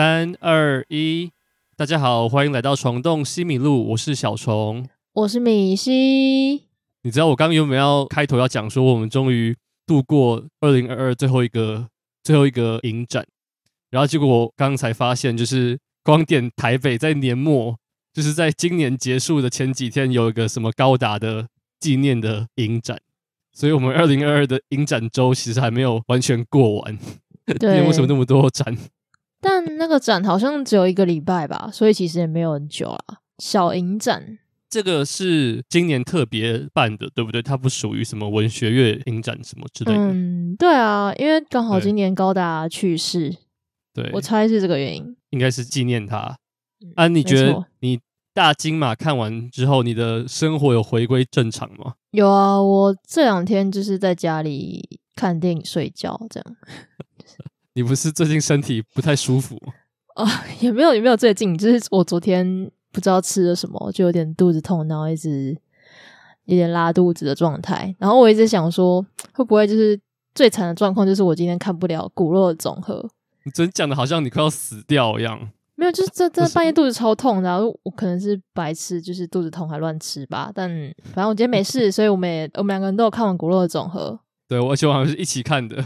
三二一，大家好，欢迎来到虫洞西米露，我是小虫，我是米西。你知道我刚刚有没有要开头要讲说，我们终于度过二零二二最后一个最后一个影展，然后结果我刚才发现，就是光点台北在年末，就是在今年结束的前几天，有一个什么高达的纪念的影展，所以我们二零二二的影展周其实还没有完全过完。对，为什么那么多展？但那个展好像只有一个礼拜吧，所以其实也没有很久啊。小影展，这个是今年特别办的，对不对？它不属于什么文学月影展什么之类的。嗯，对啊，因为刚好今年高达去世，对，我猜是这个原因，应该是纪念他。啊，你觉得你大金马看完之后，你的生活有回归正常吗？有啊，我这两天就是在家里看电影、睡觉这样。你不是最近身体不太舒服啊？也没有，也没有最近，就是我昨天不知道吃了什么，就有点肚子痛，然后一直有点拉肚子的状态。然后我一直想说，会不会就是最惨的状况，就是我今天看不了骨肉的总和？你真讲的好像你快要死掉一样。没有，就是这这半夜肚子超痛，然后我可能是白吃，就是肚子痛还乱吃吧。但反正我今天没事，所以我们也我们两个人都有看完骨肉的总和。对，而且我好像是一起看的。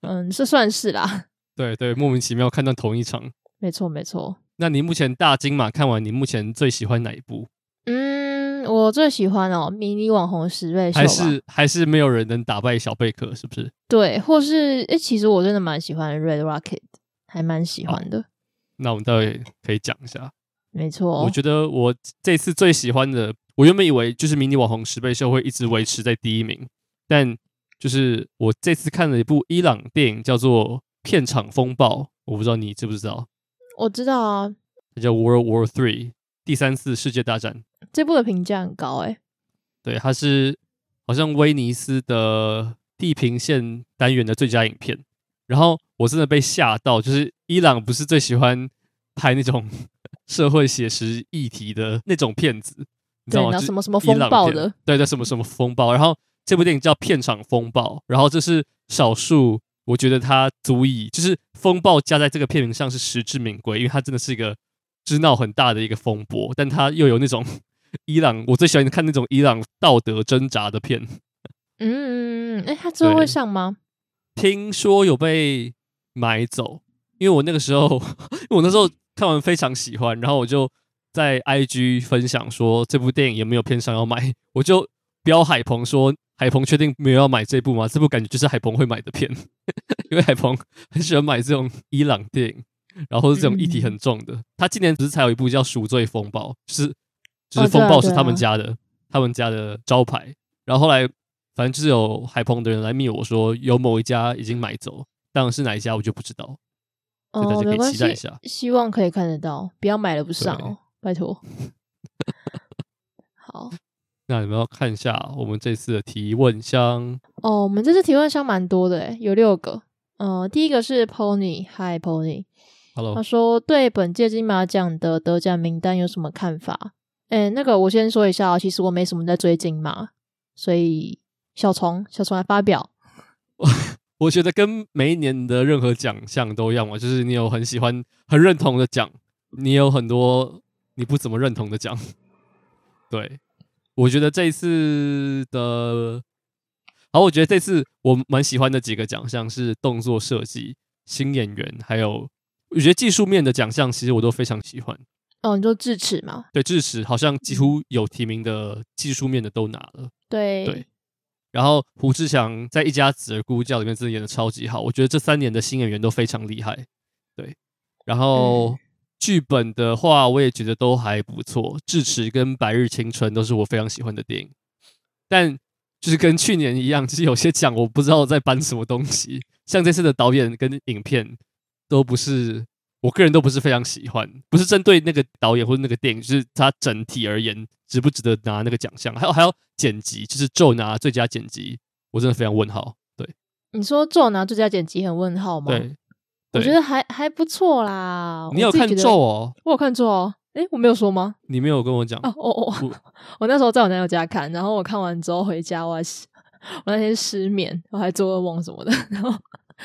嗯，是算是啦。对对，莫名其妙看到同一场。没错没错。那你目前大金马看完，你目前最喜欢哪一部？嗯，我最喜欢哦，迷你网红十倍秀。还是还是没有人能打败小贝壳，是不是？对，或是诶，其实我真的蛮喜欢 Red Rocket，还蛮喜欢的。那我们待会可以讲一下。没错，我觉得我这次最喜欢的，我原本以为就是迷你网红十倍秀会一直维持在第一名，但。就是我这次看了一部伊朗电影，叫做《片场风暴》，我不知道你知不知道？我知道啊，它叫 World War Three，第三次世界大战。这部的评价很高诶。对，它是好像威尼斯的地平线单元的最佳影片。然后我真的被吓到，就是伊朗不是最喜欢拍那种 社会写实议题的那种片子，你知道吗？什么什么风暴的？对对，什么什么风暴，然后。这部电影叫《片场风暴》，然后这是少数我觉得它足以，就是风暴加在这个片名上是实至名归，因为它真的是一个知闹很大的一个风波，但它又有那种 伊朗，我最喜欢看那种伊朗道德挣扎的片。嗯，哎，它最后会上吗？听说有被买走，因为我那个时候，因为我那时候看完非常喜欢，然后我就在 IG 分享说这部电影有没有片商要买，我就标海鹏说。海鹏确定没有要买这部吗？这部感觉就是海鹏会买的片，因为海鹏很喜欢买这种伊朗电影，然后是这种议题很重的。他今年只是才有一部叫《赎罪风暴》，就是就是风暴是他们家的，哦啊啊、他们家的招牌。然后后来反正就是有海鹏的人来密我说有某一家已经买走，但是哪一家我就不知道。所以大家可以期待一下，希望可以看得到，不要买了不上哦，拜托。好。那你们要看一下我们这次的提问箱哦。我们这次提问箱蛮多的诶，有六个。嗯、呃，第一个是 Pony，Hi Pony，Hello。他说对本届金马奖的得奖名单有什么看法？哎，那个我先说一下，其实我没什么在追金马，所以小虫小虫来发表。我 我觉得跟每一年的任何奖项都一样嘛，就是你有很喜欢、很认同的奖，你有很多你不怎么认同的奖，对。我觉得这一次的，好，我觉得这次我蛮喜欢的几个奖项是动作设计、新演员，还有我觉得技术面的奖项，其实我都非常喜欢。哦，你说智齿吗？对，智齿好像几乎有提名的技术面的都拿了。对对。然后胡志强在《一家子儿咕咕叫》里面真的演的超级好，我觉得这三年的新演员都非常厉害。对，然后。嗯剧本的话，我也觉得都还不错。智齿跟白日青春都是我非常喜欢的电影，但就是跟去年一样，其实有些奖我不知道在颁什么东西。像这次的导演跟影片都不是，我个人都不是非常喜欢。不是针对那个导演或者那个电影，就是它整体而言值不值得拿那个奖项。还有还有剪辑，就是咒拿最佳剪辑，我真的非常问号。对，你说咒拿最佳剪辑很问号吗？对。我觉得还还不错啦。你有看咒哦？我有看咒哦。哎，我没有说吗？你没有跟我讲哦哦哦！我那时候在我男友家看，然后我看完之后回家，我还我那天失眠，我还做噩梦什么的，然后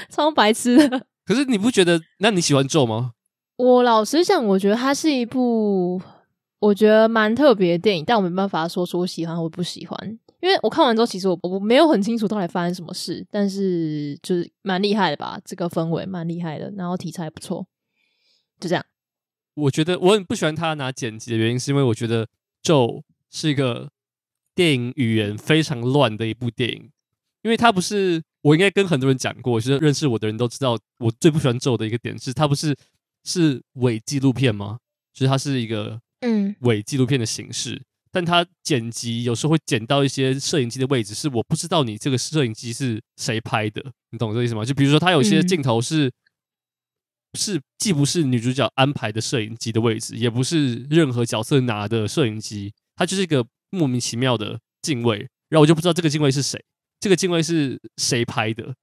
超白痴的。可是你不觉得？那你喜欢咒吗？我老实讲，我觉得它是一部我觉得蛮特别的电影，但我没办法说出我喜欢或不喜欢，因为我看完之后，其实我我没有很清楚到底发生什么事，但是就是蛮厉害的吧，这个氛围蛮厉害的，然后题材不错，就这样。我觉得我很不喜欢他拿剪辑的原因，是因为我觉得《咒》是一个电影语言非常乱的一部电影，因为它不是我应该跟很多人讲过，就是认识我的人都知道，我最不喜欢《咒》的一个点是它不是是伪纪录片吗？就是它是一个嗯伪纪录片的形式，嗯、但它剪辑有时候会剪到一些摄影机的位置，是我不知道你这个摄影机是谁拍的，你懂这意思吗？就比如说它有些镜头是。嗯是既不是女主角安排的摄影机的位置，也不是任何角色拿的摄影机，它就是一个莫名其妙的镜位，然后我就不知道这个镜位是谁，这个镜位是谁拍的。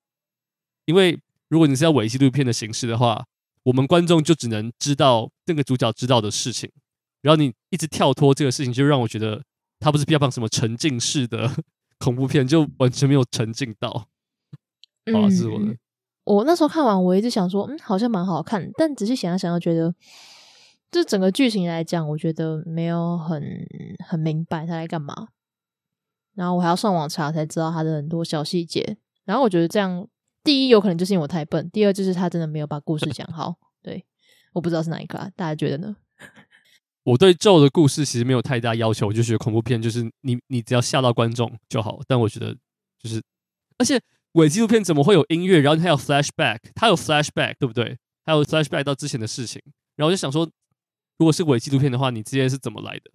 因为如果你是要伪纪录片的形式的话，我们观众就只能知道那个主角知道的事情，然后你一直跳脱这个事情，就让我觉得它不是标榜什么沉浸式的 恐怖片，就完全没有沉浸到。我的。我那时候看完，我一直想说，嗯，好像蛮好看，但仔细想一想，又觉得，这整个剧情来讲，我觉得没有很很明白他在干嘛。然后我还要上网查才知道他的很多小细节。然后我觉得这样，第一有可能就是因为我太笨，第二就是他真的没有把故事讲好。对，我不知道是哪一个啊，大家觉得呢？我对咒的故事其实没有太大要求，我就觉得恐怖片就是你你只要吓到观众就好。但我觉得就是，而且。伪纪录片怎么会有音乐？然后它有 flashback，它有 flashback，对不对？还有 flashback 到之前的事情。然后我就想说，如果是伪纪录片的话，你这些是怎么来的？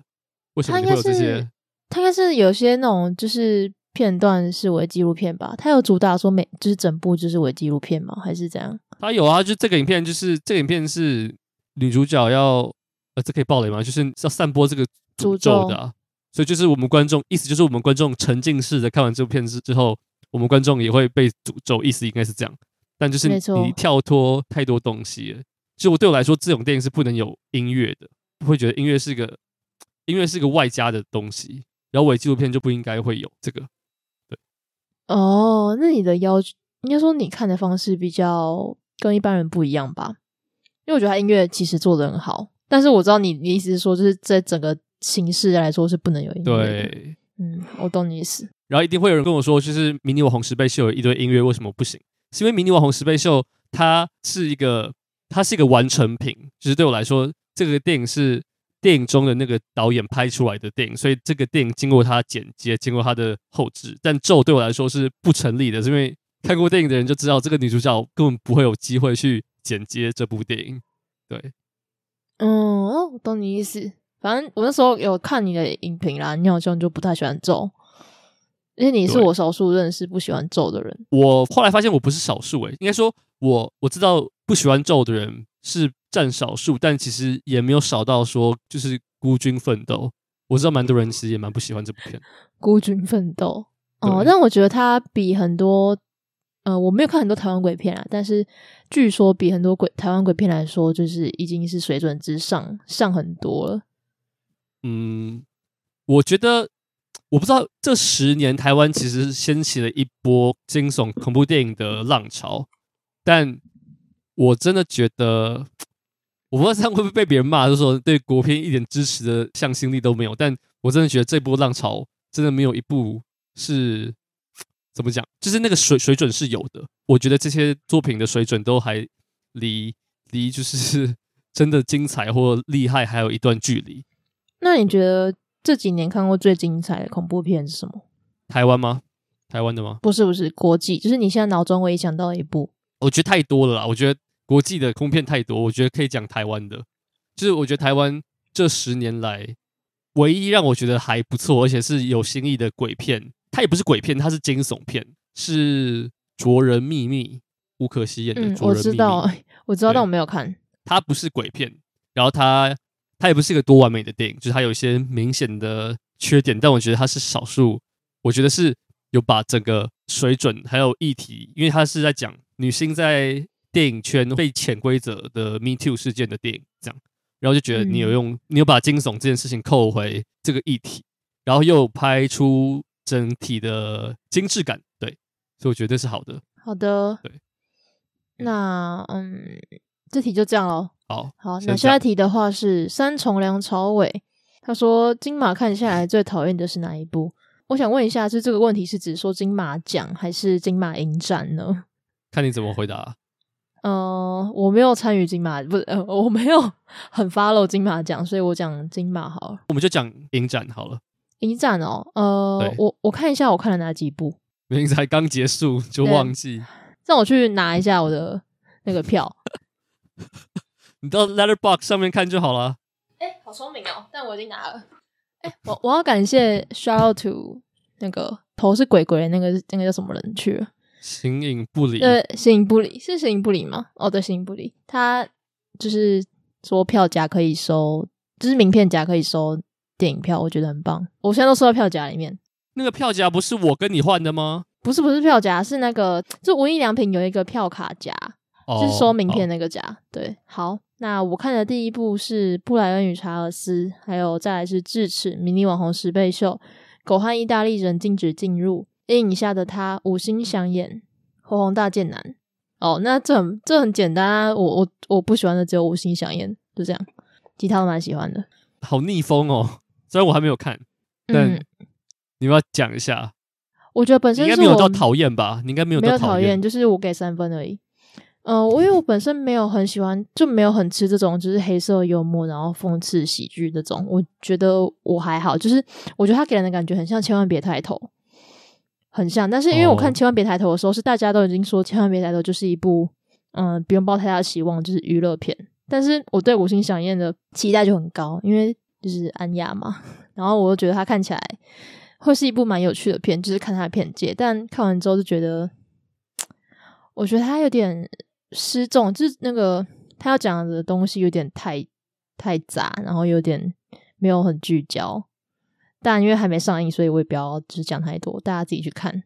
为什么会有这些？它应该是有些那种就是片段是伪纪录片吧？它有主打说每就是整部就是伪纪录片吗？还是怎样？它有啊，就这个影片就是这个影片是女主角要呃，这可以暴雷吗？就是要散播这个诅咒的啊，所以就是我们观众，意思就是我们观众沉浸式的看完这部片子之后。我们观众也会被诅咒，意思应该是这样，但就是你跳脱太多东西了。就我对我来说，这种电影是不能有音乐的，不会觉得音乐是个音乐是个外加的东西。然后伪纪录片就不应该会有这个。对，哦，那你的要求应该说你看的方式比较跟一般人不一样吧？因为我觉得他音乐其实做的很好，但是我知道你你意思是说，就是在整个形式来说是不能有音乐。对，嗯，我懂你意思。然后一定会有人跟我说，就是《迷你网红十倍秀》有一堆音乐，为什么不行？是因为《迷你网红十倍秀》它是一个，它是一个完成品。就是对我来说，这个电影是电影中的那个导演拍出来的电影，所以这个电影经过他剪接，经过他的后置。但《咒》对我来说是不成立的，是因为看过电影的人就知道，这个女主角根本不会有机会去剪接这部电影。对，嗯，我懂你意思。反正我那时候有看你的影评啦，你好像就不太喜欢《咒》。因为你是我少数认识不喜欢咒的人。我后来发现我不是少数诶，应该说我我知道不喜欢咒的人是占少数，但其实也没有少到说就是孤军奋斗。我知道蛮多人其实也蛮不喜欢这部片。孤军奋斗哦，但我觉得它比很多呃，我没有看很多台湾鬼片啊，但是据说比很多鬼台湾鬼片来说，就是已经是水准之上上很多了。嗯，我觉得。我不知道这十年台湾其实掀起了一波惊悚恐怖电影的浪潮，但我真的觉得，我不知道这样会不会被别人骂，就是说对国片一点支持的向心力都没有。但我真的觉得这波浪潮真的没有一部是怎么讲，就是那个水水准是有的。我觉得这些作品的水准都还离离就是 真的精彩或厉害还有一段距离。那你觉得？这几年看过最精彩的恐怖片是什么？台湾吗？台湾的吗？不是，不是国际，就是你现在脑中唯一想到的一部。我觉得太多了啦，我觉得国际的恐怖片太多，我觉得可以讲台湾的。就是我觉得台湾这十年来唯一让我觉得还不错，而且是有新意的鬼片，它也不是鬼片，它是惊悚片，是《卓人秘密》，吴可熙演的。嗯，我知道，我知道，但我没有看。它不是鬼片，然后它。它也不是一个多完美的电影，就是它有一些明显的缺点，但我觉得它是少数。我觉得是有把整个水准还有议题，因为它是在讲女性在电影圈被潜规则的 Me Too 事件的电影，这样，然后就觉得你有用，嗯、你有把惊悚这件事情扣回这个议题，然后又拍出整体的精致感，对，所以我觉得是好的。好的，对，那嗯，这题就这样喽。好，好，那下一题的话是三重梁朝伟，他说金马看下来最讨厌的是哪一部？我想问一下，是这个问题是指说金马奖还是金马影展呢？看你怎么回答。呃，我没有参与金马，不是，呃，我没有 很 follow 金马奖，所以我讲金马好了。我们就讲影展好了。影展哦，呃，我我看一下，我看了哪几部？明明才刚结束就忘记，让我去拿一下我的那个票。你到 Letterbox 上面看就好了。哎、欸，好聪明哦！但我已经拿了。哎、欸，我我要感谢 shout out to 那个头是鬼鬼的那个那个叫什么人去了？形影不离。对，形影不离是形影不离吗？哦，对，形影不离。他就是说票夹可以收，就是名片夹可以收电影票，我觉得很棒。我现在都收到票夹里面。那个票夹不是我跟你换的吗？不是，不是票夹，是那个就无印良品有一个票卡夹。就是收名片那个夹，哦、对，好，那我看的第一部是布莱恩与查尔斯，还有再来是智齿迷你网红十倍秀，狗和意大利人禁止进入，阴影下的他五星响眼，火红大剑男，哦，那这很这很简单啊，我我我不喜欢的只有五星响眼，就这样，其他都蛮喜欢的，好逆风哦，虽然我还没有看，但你要讲一下，我觉得本身是应该没有到讨厌吧，你应该没有到讨厌，就是我给三分而已。嗯、呃，我因为我本身没有很喜欢，就没有很吃这种就是黑色幽默，然后讽刺喜剧这种。我觉得我还好，就是我觉得他给人的感觉很像《千万别抬头》，很像。但是因为我看《千万别抬头》的时候，是大家都已经说《千万别抬头》就是一部嗯、呃，不用抱太大希望，就是娱乐片。但是我对五星响宴的期待就很高，因为就是安雅嘛。然后我又觉得他看起来会是一部蛮有趣的片，就是看他的片界。但看完之后就觉得，我觉得他有点。失重，就是那个他要讲的东西有点太太杂，然后有点没有很聚焦。但因为还没上映，所以我也不要只讲太多，大家自己去看。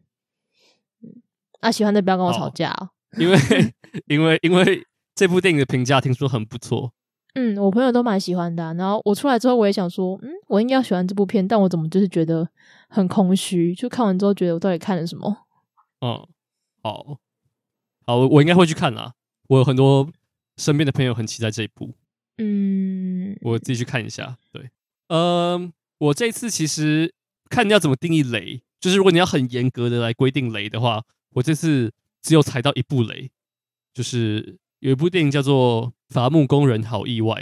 嗯，啊，喜欢的不要跟我吵架哦，因为 因为因为这部电影的评价听说很不错。嗯，我朋友都蛮喜欢的啊。然后我出来之后，我也想说，嗯，我应该要喜欢这部片，但我怎么就是觉得很空虚？就看完之后，觉得我到底看了什么？嗯，好。好，我我应该会去看啦。我有很多身边的朋友很期待这一部，嗯，我自己去看一下。对，嗯，我这次其实看你要怎么定义雷，就是如果你要很严格的来规定雷的话，我这次只有踩到一部雷，就是有一部电影叫做《伐木工人好意外》，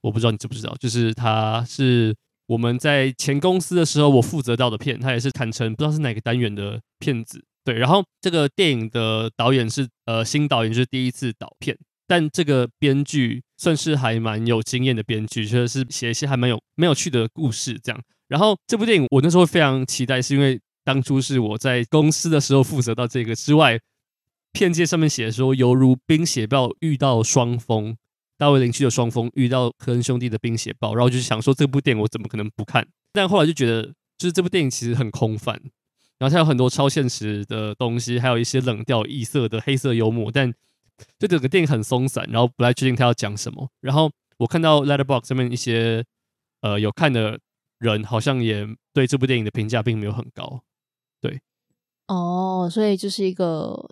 我不知道你知不知道，就是它是我们在前公司的时候我负责到的片，它也是坦诚不知道是哪个单元的片子。对，然后这个电影的导演是呃新导演，就是第一次导片，但这个编剧算是还蛮有经验的编剧，就是写一些还蛮有没有趣的故事这样。然后这部电影我那时候非常期待，是因为当初是我在公司的时候负责到这个之外，片界上面写的说犹如冰血暴遇到双峰，大卫林区的双峰遇到科恩兄弟的冰血暴，然后就想说这部电影我怎么可能不看？但后来就觉得，就是这部电影其实很空泛。然后它有很多超现实的东西，还有一些冷调、异色的黑色幽默，但就整个电影很松散，然后不太确定他要讲什么。然后我看到 Letterbox 上面一些呃有看的人，好像也对这部电影的评价并没有很高。对，哦，所以就是一个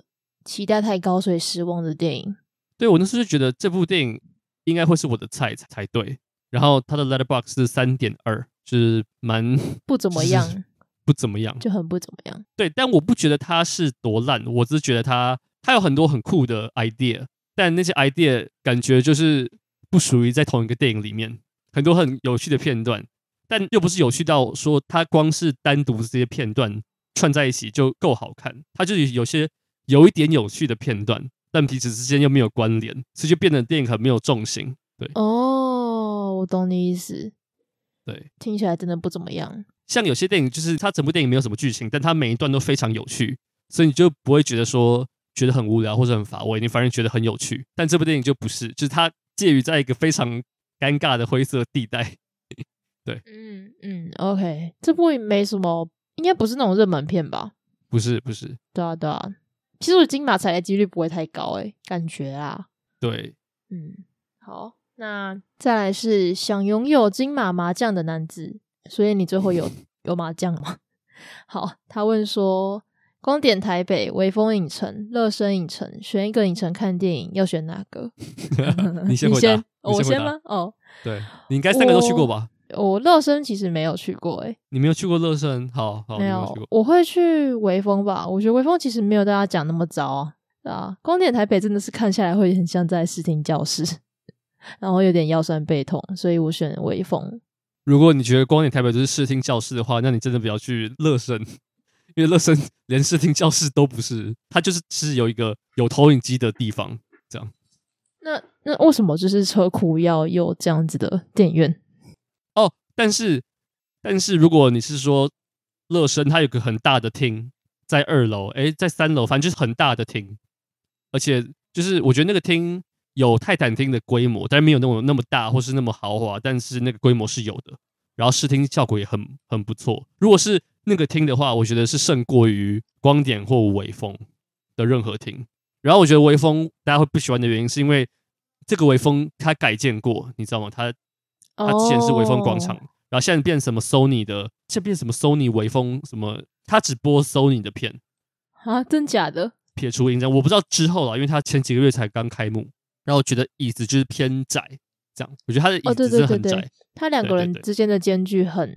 期待太高，所以失望的电影。对，我那时候就觉得这部电影应该会是我的菜才才对。然后它的 Letterboxd 是三点二，就是蛮 不怎么样。不怎么样，就很不怎么样。对，但我不觉得它是多烂，我只是觉得它它有很多很酷的 idea，但那些 idea 感觉就是不属于在同一个电影里面，很多很有趣的片段，但又不是有趣到说它光是单独这些片段串在一起就够好看，它就是有些有一点有趣的片段，但彼此之间又没有关联，所以就变得电影很没有重心。对，哦，我懂你意思。对，听起来真的不怎么样。像有些电影，就是它整部电影没有什么剧情，但它每一段都非常有趣，所以你就不会觉得说觉得很无聊或者很乏味，你反而觉得很有趣。但这部电影就不是，就是它介于在一个非常尴尬的灰色地带。对，嗯嗯，OK，这部也没什么，应该不是那种热门片吧？不是，不是。对啊，对啊。其实我金马踩的几率不会太高，诶，感觉啊。对，嗯，好。那再来是想拥有金马麻将的男子，所以你最后有 有麻将吗？好，他问说，光点台北、微风影城、乐声影城，选一个影城看电影，要选哪个？你先，你先，我先吗？哦，对，你应该三个都去过吧？我乐生其实没有去过，哎，你没有去过乐生？好好，没有，我会去微风吧。我觉得微风其实没有大家讲那么糟啊，啊，光点台北真的是看下来会很像在视听教室，然后有点腰酸背痛，所以我选微风。如果你觉得光点台北就是视听教室的话，那你真的不要去乐生，因为乐生连视听教室都不是，它就是是有一个有投影机的地方，这样。那那为什么就是车库要有这样子的电影院？但是但是如果你是说乐声，它有个很大的厅在二楼，诶，在三楼，反正就是很大的厅，而且就是我觉得那个厅有泰坦厅的规模，但是没有那么那么大或是那么豪华，但是那个规模是有的，然后视听效果也很很不错。如果是那个厅的话，我觉得是胜过于光点或微风的任何厅。然后我觉得微风大家会不喜欢的原因是因为这个微风它改建过，你知道吗？它它之前是微风广场，oh. 然后现在变什么 Sony 的，现在变什么 Sony 微风什么，它只播 Sony 的片啊？真假的？撇除影展，我不知道之后了，因为它前几个月才刚开幕。然后我觉得椅子就是偏窄，这样，我觉得它的椅子真的很窄。哦、它两个人之间的间距很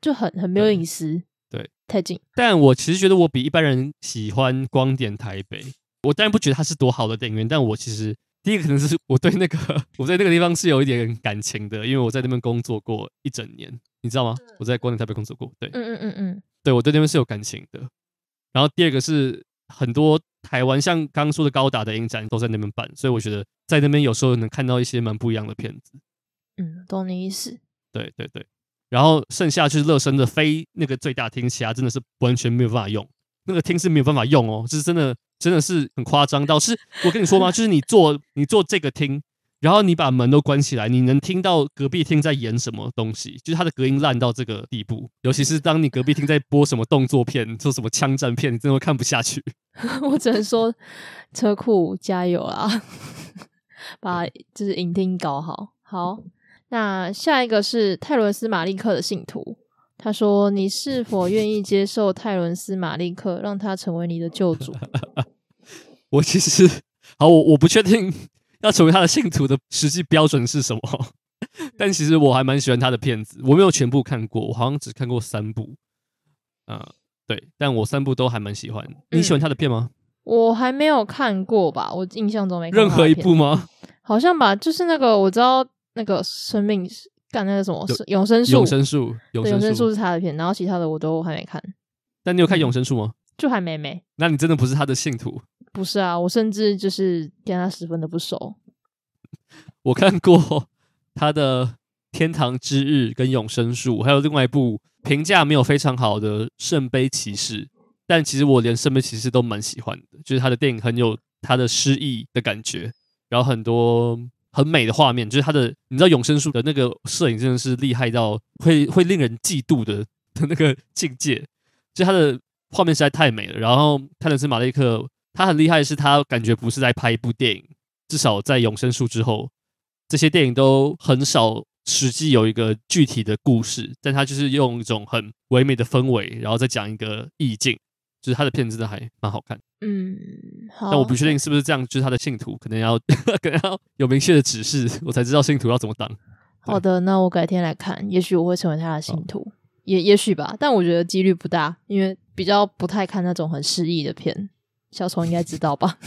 就很很没有隐私，对，太近。但我其实觉得我比一般人喜欢光点台北。我当然不觉得它是多好的电影院，但我其实。第一个可能是我对那个我在那个地方是有一点感情的，因为我在那边工作过一整年，你知道吗？我在光点台北工作过，对，嗯嗯嗯嗯，对我对那边是有感情的。然后第二个是很多台湾像刚刚说的高达的影展都在那边办，所以我觉得在那边有时候能看到一些蛮不一样的片子。嗯，懂你意思。对对对，然后剩下就是乐声的非那个最大厅，其他真的是完全没有办法用，那个厅是没有办法用哦，就是真的。真的是很夸张，到是我跟你说吗？就是你做你做这个厅，然后你把门都关起来，你能听到隔壁厅在演什么东西，就是它的隔音烂到这个地步。尤其是当你隔壁厅在播什么动作片、做什么枪战片，你真的会看不下去。我只能说，车库加油啦，把就是影厅搞好。好，那下一个是泰伦斯马利克的信徒，他说：“你是否愿意接受泰伦斯马利克，让他成为你的救主？” 我其实好，我我不确定 要成为他的信徒的实际标准是什么，但其实我还蛮喜欢他的片子。我没有全部看过，我好像只看过三部。啊、呃，对，但我三部都还蛮喜欢。你喜欢他的片吗？嗯、我还没有看过吧，我印象中没看任何一部吗？好像吧，就是那个我知道那个生命干那个什么永生树，永生树，永生树是他的片，然后其他的我都还没看。但你有看永生树吗？就还没没。那你真的不是他的信徒？不是啊，我甚至就是跟他十分的不熟。我看过他的《天堂之日》跟《永生树》，还有另外一部评价没有非常好的《圣杯骑士》，但其实我连《圣杯骑士》都蛮喜欢的，就是他的电影很有他的诗意的感觉，然后很多很美的画面，就是他的你知道《永生树》的那个摄影真的是厉害到会会令人嫉妒的的那个境界，就他的画面实在太美了。然后泰伦斯马利克。他很厉害是，他感觉不是在拍一部电影，至少在《永生树》之后，这些电影都很少实际有一个具体的故事，但他就是用一种很唯美的氛围，然后再讲一个意境，就是他的片子真的还蛮好看。嗯，好。但我不确定是不是这样，就是他的信徒可能要 可能要有明确的指示，我才知道信徒要怎么当。好的，那我改天来看，也许我会成为他的信徒，也也许吧，但我觉得几率不大，因为比较不太看那种很诗意的片。小虫应该知道吧？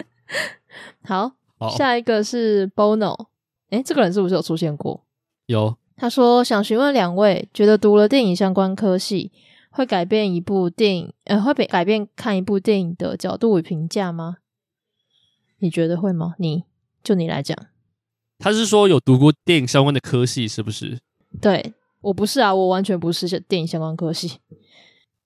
好，好，下一个是 Bono。诶，这个人是不是有出现过？有。他说想询问两位，觉得读了电影相关科系会改变一部电影，呃，会被改变看一部电影的角度与评价吗？你觉得会吗？你就你来讲。他是说有读过电影相关的科系，是不是？对，我不是啊，我完全不是电影相关科系。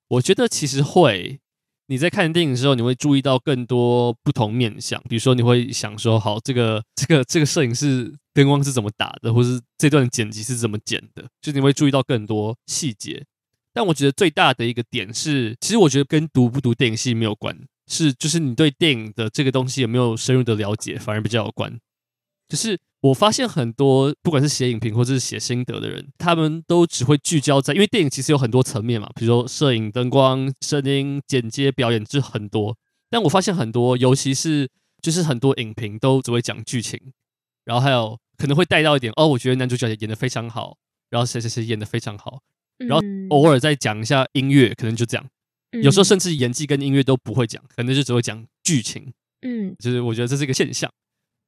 我觉得其实会。你在看电影的时候，你会注意到更多不同面向，比如说你会想说，好，这个 这个这个摄影师灯光是怎么打的，或是这段剪辑是怎么剪的，就你会注意到更多细节。但我觉得最大的一个点是，其实我觉得跟读不读电影系没有关，是就是你对电影的这个东西有没有深入的了解，反而比较有关，就是。我发现很多不管是写影评或者是写心得的人，他们都只会聚焦在，因为电影其实有很多层面嘛，比如说摄影、灯光、声音、剪接、表演，就是很多。但我发现很多，尤其是就是很多影评都只会讲剧情，然后还有可能会带到一点哦，我觉得男主角演得非常好，然后谁谁谁演得非常好，然后偶尔再讲一下音乐，可能就这样。有时候甚至演技跟音乐都不会讲，可能就只会讲剧情。嗯，就是我觉得这是一个现象。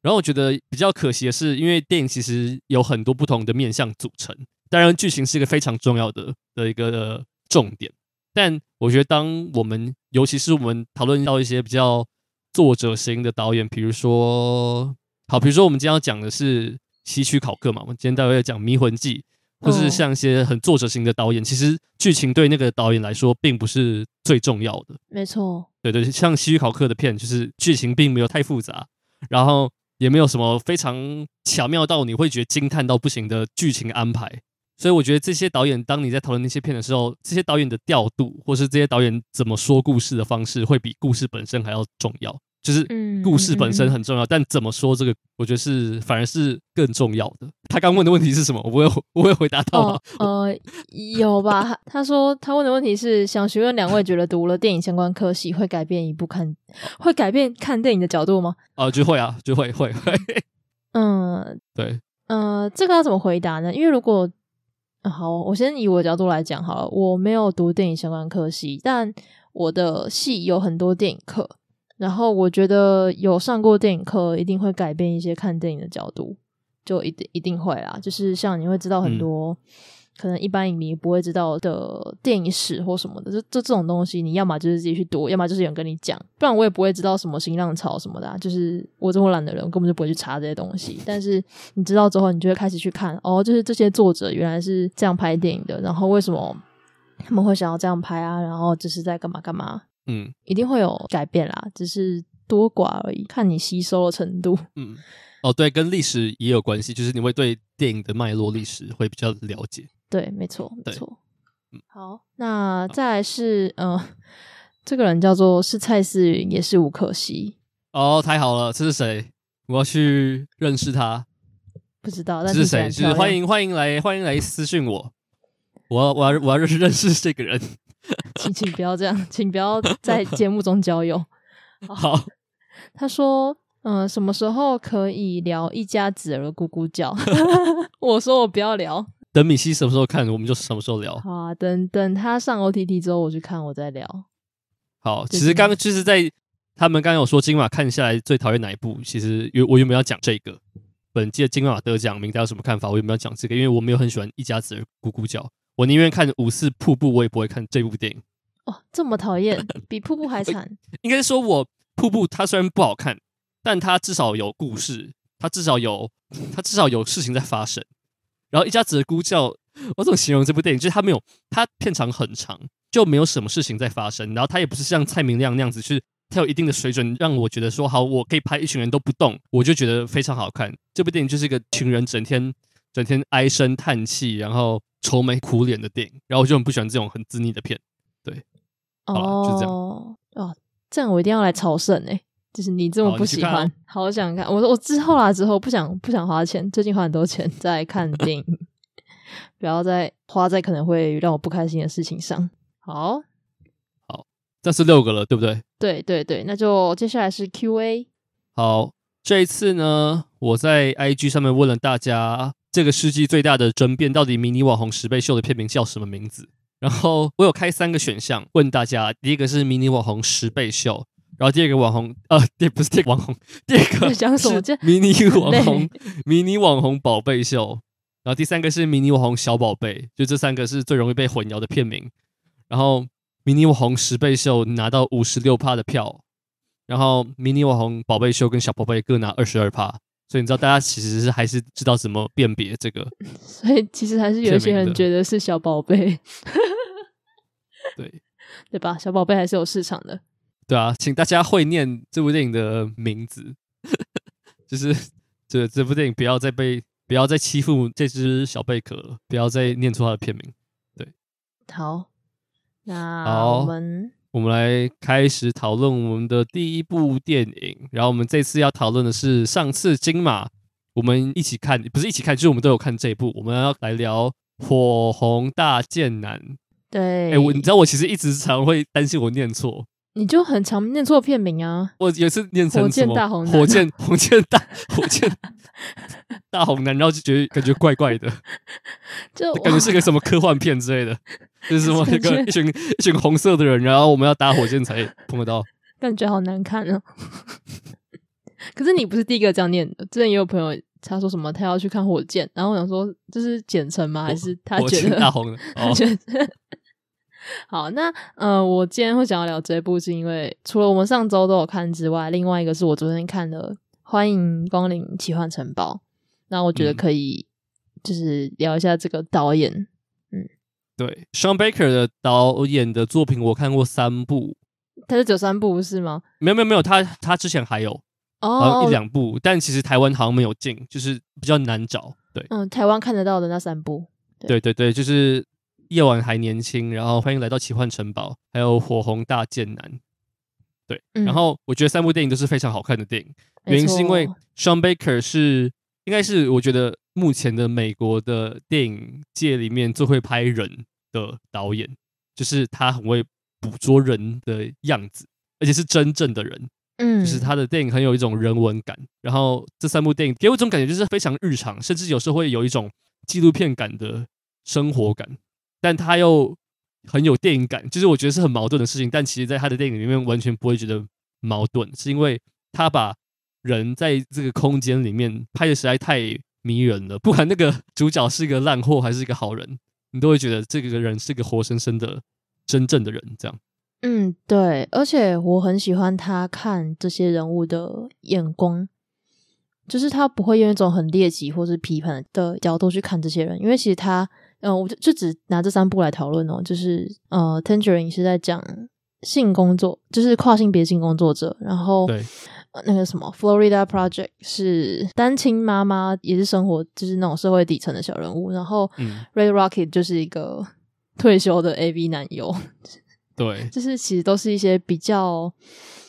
然后我觉得比较可惜的是，因为电影其实有很多不同的面向组成，当然剧情是一个非常重要的的一个重点。但我觉得，当我们尤其是我们讨论到一些比较作者型的导演，比如说，好，比如说我们今天要讲的是希区考克嘛，我们今天待会要讲《迷魂记》。或是像一些很作者型的导演，其实剧情对那个导演来说并不是最重要的。没错，对对，像西域考克的片，就是剧情并没有太复杂，然后也没有什么非常巧妙到你会觉得惊叹到不行的剧情安排。所以我觉得这些导演，当你在讨论那些片的时候，这些导演的调度，或是这些导演怎么说故事的方式，会比故事本身还要重要。就是故事本身很重要，嗯嗯嗯，但怎么说这个，我觉得是反而是更重要的。他刚问的问题是什么？我不会我会回答到吗？哦、呃，有吧？他说他问的问题是想询问两位，觉得读了电影相关科系会改变一部看会改变看电影的角度吗？啊、呃，就会啊，就会会会。嗯，对，呃，这个要怎么回答呢？因为如果、呃、好，我先以我的角度来讲好了，我没有读电影相关科系，但我的系有很多电影课。然后我觉得有上过电影课，一定会改变一些看电影的角度，就一定一定会啦。就是像你会知道很多、嗯、可能一般影迷不会知道的电影史或什么的，就这这种东西，你要么就是自己去读，要么就是有人跟你讲，不然我也不会知道什么新浪潮什么的、啊。就是我这么懒的人，根本就不会去查这些东西。但是你知道之后，你就会开始去看，哦，就是这些作者原来是这样拍电影的，然后为什么他们会想要这样拍啊？然后这是在干嘛干嘛？嗯，一定会有改变啦，只是多寡而已，看你吸收的程度。嗯，哦，对，跟历史也有关系，就是你会对电影的脉络历史会比较了解。对，没错，没错。嗯，好，那再来是，嗯、呃，这个人叫做是蔡思云，也是吴可惜。哦，太好了，这是谁？我要去认识他。不知道，但是谁？就是欢迎欢迎来欢迎来私讯我，我要我要我要认识认识这个人。请请不要这样，请不要在节目中交友。好，他说，嗯、呃，什么时候可以聊一家子儿的咕咕叫？我说我不要聊，等米西什么时候看，我们就什么时候聊。好啊，等等他上 OTT 之后，我去看，我再聊。好，其实刚刚就是在他们刚刚有说金马看下来最讨厌哪一部，其实有我有没有要讲这个？本届金马得奖名单有什么看法？我有没有讲这个？因为我没有很喜欢一家子儿咕咕叫。我宁愿看五四瀑布，我也不会看这部电影。哦，这么讨厌，比瀑布还惨。应该说，我瀑布它虽然不好看，但它至少有故事，它至少有，它至少有事情在发生。然后一家子的孤叫，我怎么形容这部电影？就是它没有，它片长很长，就没有什么事情在发生。然后它也不是像蔡明亮那样子，是它有一定的水准，让我觉得说好，我可以拍一群人都不动，我就觉得非常好看。这部电影就是一个群人整天整天唉声叹气，然后。愁眉苦脸的电影，然后我就很不喜欢这种很自腻的片，对，哦，就这样哦，这样我一定要来朝圣哎，就是你这么不喜欢，好想看，我说我之后啦，之后不想不想花钱，最近花很多钱在看电影，不要再花在可能会让我不开心的事情上。好，好，这是六个了，对不对？对对对，那就接下来是 Q&A。好，这一次呢，我在 IG 上面问了大家。这个世纪最大的争辩，到底迷你网红十倍秀的片名叫什么名字？然后我有开三个选项问大家，第一个是迷你网红十倍秀，然后第二个网红呃，第不是第二个网红，第二个是迷你网红迷你网红宝贝秀，然后第三个是迷你网红小宝贝，就这三个是最容易被混淆的片名。然后迷你网红十倍秀拿到五十六趴的票，然后迷你网红宝贝秀跟小宝贝各拿二十二趴。所以你知道，大家其实是还是知道怎么辨别这个，所以其实还是有些人觉得是小宝贝，对对吧？小宝贝还是有市场的，对啊，请大家会念这部电影的名字，就是这这部电影不要再被不要再欺负这只小贝壳了，不要再念出它的片名。对，好，那我们。我们来开始讨论我们的第一部电影，然后我们这次要讨论的是上次金马我们一起看，不是一起看，就是我们都有看这一部。我们要来聊《火红大剑男》。对，哎，我你知道我其实一直常会担心我念错，你就很常念错片名啊！我也是念成火箭大红男，火箭 火箭大火箭大红男，然后就觉得感觉怪怪的，就感觉是个什么科幻片之类的，就是什么一个一群一群红色的人，然后我们要搭火箭才碰得到，感觉好难看哦。可是你不是第一个这样念的，之前也有朋友他说什么他要去看火箭，然后我想说这是简称吗？还是他觉得大红的？哦好，那呃，我今天会想要聊这部，是因为除了我们上周都有看之外，另外一个是我昨天看的《欢迎光临奇幻城堡》。那我觉得可以，就是聊一下这个导演。嗯，对，Sean Baker 的导演的作品我看过三部，他是只有三部是吗？没有没有没有，他他之前还有哦一两部，但其实台湾好像没有进，就是比较难找。对，嗯，台湾看得到的那三部，对对对，就是。夜晚还年轻，然后欢迎来到奇幻城堡，还有火红大剑男，对，嗯、然后我觉得三部电影都是非常好看的电影，原因是因为 Sean Baker 是应该是我觉得目前的美国的电影界里面最会拍人的导演，就是他很会捕捉人的样子，而且是真正的人，嗯，就是他的电影很有一种人文感，然后这三部电影给我一种感觉就是非常日常，甚至有时候会有一种纪录片感的生活感。但他又很有电影感，就是我觉得是很矛盾的事情。但其实，在他的电影里面，完全不会觉得矛盾，是因为他把人在这个空间里面拍的实在太迷人了。不管那个主角是一个烂货还是一个好人，你都会觉得这个人是个活生生的、真正的人。这样，嗯，对。而且我很喜欢他看这些人物的眼光，就是他不会用一种很猎奇或是批判的角度去看这些人，因为其实他。嗯、呃，我就就只拿这三部来讨论哦，就是呃，Tangerine 是在讲性工作，就是跨性别性工作者，然后对、呃、那个什么 Florida Project 是单亲妈妈，也是生活就是那种社会底层的小人物，然后、嗯、Red Rocket 就是一个退休的 AV 男优，对，就是其实都是一些比较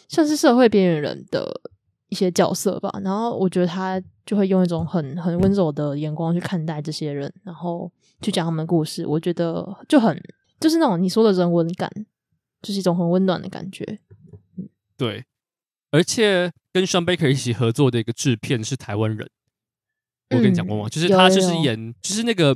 像是社会边缘人的一些角色吧，然后我觉得他就会用一种很很温柔的眼光去看待这些人，然后。去讲他们的故事，我觉得就很就是那种你说的人文感，就是一种很温暖的感觉。嗯，对。而且跟 Sean Baker 一起合作的一个制片是台湾人，我跟你讲过吗？嗯、就是他就是演，就是那个